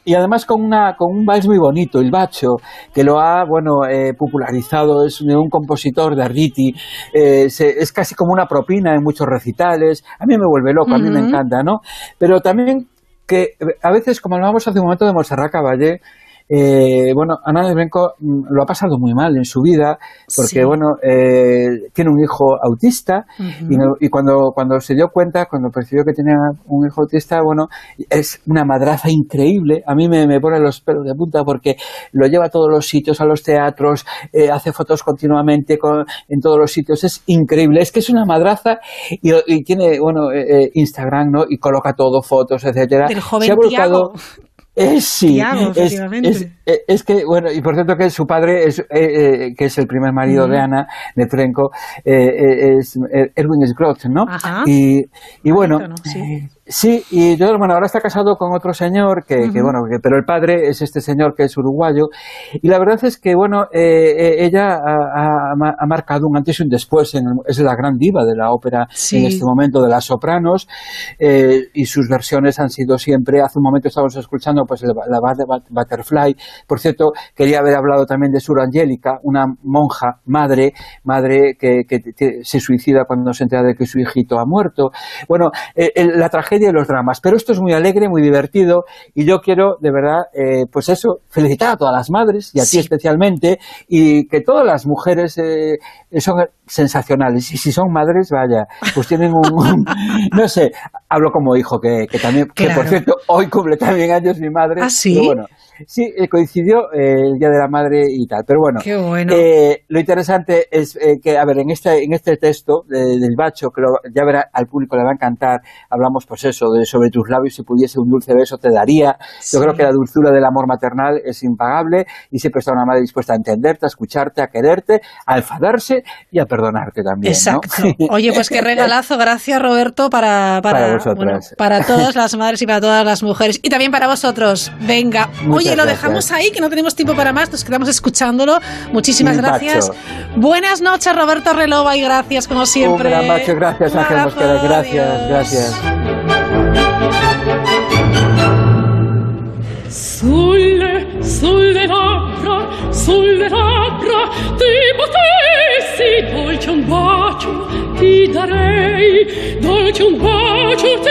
Speaker 21: Y además con, una, con un vals muy bonito, el bacho, que lo ha bueno eh, popularizado, es un compositor de Arditi, eh, se- es casi como una propina en muchos recitales. A mí me vuelve loco, a mí me encanta, ¿no? Pero también que a veces, como hablábamos hace un momento de Montserrat Caballé, eh, bueno, Ana de Blanco mm, lo ha pasado muy mal en su vida porque,
Speaker 23: Sí.
Speaker 21: bueno, eh, tiene un hijo autista y, no- y cuando, cuando se dio cuenta, cuando percibió que tenía un hijo autista, bueno, es una madraza increíble. A mí me, me pone los pelos de punta porque lo lleva a todos los sitios, a los teatros, eh, hace fotos continuamente con- en todos los sitios. Es increíble. Es que es una madraza y, y tiene, bueno, eh, eh, Instagram, ¿no? Y coloca todo, fotos, etcétera.
Speaker 1: Del joven
Speaker 21: Se ha volcado-. Eh, sí,
Speaker 1: Tiago,
Speaker 21: es, eh, es que, bueno, y por cierto que su padre, es, eh, eh, que es el primer marido de Ana, de Frenco, eh, eh, es eh, Erwin Sgrot, ¿no?
Speaker 1: Ajá.
Speaker 21: Y, y bueno.
Speaker 1: Sí.
Speaker 21: Sí, y bueno, ahora está casado con otro señor, que, que,
Speaker 1: Ujú.
Speaker 21: bueno, que- pero el padre es este señor que es uruguayo, y la verdad es que, bueno, eh, eh, ella ha, ha ma- ha marcado un antes y un después, en el- es la gran diva de la ópera
Speaker 1: Sí.
Speaker 21: en este momento, de las sopranos, eh, y sus versiones han sido siempre, hace un momento estábamos escuchando, pues, la, la Bat- Butterfly, por cierto, quería haber hablado también de Sur Angélica, una monja, madre, madre que, que se suicida cuando se entera de que su hijito ha muerto, bueno, eh, eh, la tragedia y los dramas. Pero esto es muy alegre, muy divertido y yo quiero, de verdad, eh, pues eso, felicitar a todas las madres y a ti especialmente y que todas las mujeres eh, son sensacionales y si son madres, vaya, pues tienen un, un- no sé, hablo como hijo que, que también, que por cierto, hoy cumple también años mi madre.
Speaker 1: ¿Ah, sí?
Speaker 21: pero bueno, sí, eh, coincidió eh, el Día de la Madre y tal, pero bueno.
Speaker 1: Qué bueno.
Speaker 21: Eh, lo interesante es eh, que, a ver, en este, en este texto de- del bacho, que lo- ya verá, al público le va a encantar, hablamos pues eso, de sobre tus labios, si pudiese un dulce beso te daría.
Speaker 1: Sí.
Speaker 21: Yo creo que la dulzura del amor maternal es impagable y siempre está una madre dispuesta a entenderte, a escucharte, a quererte, a enfadarse y a perdonarte también. ¿no?
Speaker 1: Exacto. Oye, pues qué regalazo. Gracias, Roberto, para, para,
Speaker 21: Para
Speaker 1: bueno, para todas las madres y para todas las mujeres. Y también para vosotros. Venga.
Speaker 21: Muchas
Speaker 1: Oye, lo
Speaker 21: gracias.
Speaker 1: dejamos ahí, que no tenemos tiempo para más. Nos quedamos escuchándolo. Muchísimas
Speaker 21: Un
Speaker 1: gracias.
Speaker 21: bacho.
Speaker 1: Buenas noches, Roberto Relova, y gracias, como siempre.
Speaker 21: Un gran macho, gracias Ángel Mosquera, gracias,
Speaker 1: adiós.
Speaker 21: gracias.
Speaker 22: Sulle, sulle labbra, sulle labbra ti potessi dolce un bacio ti darei, dolce un bacio ti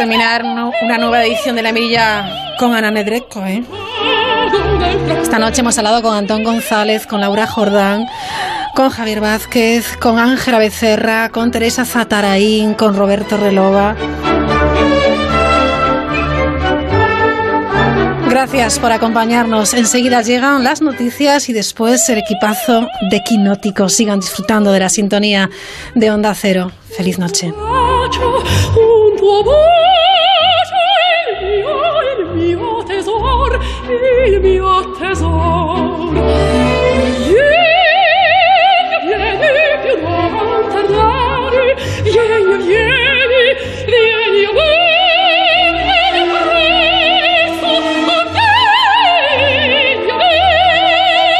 Speaker 1: terminar una nueva edición de La Mirilla con Ana Nedrecko, ¿eh? Esta noche hemos hablado con Antón González, con Laura Jordán, con Javier Vázquez, con Ángela Becerra, con Teresa Zataraín, con Roberto Relova. Gracias por acompañarnos. Enseguida llegan las noticias y después el equipazo de Quinótico. Sigan disfrutando de la sintonía de Onda Cero. Feliz noche.
Speaker 22: tuo bacio il mio, il mio tesor, il mio tesor.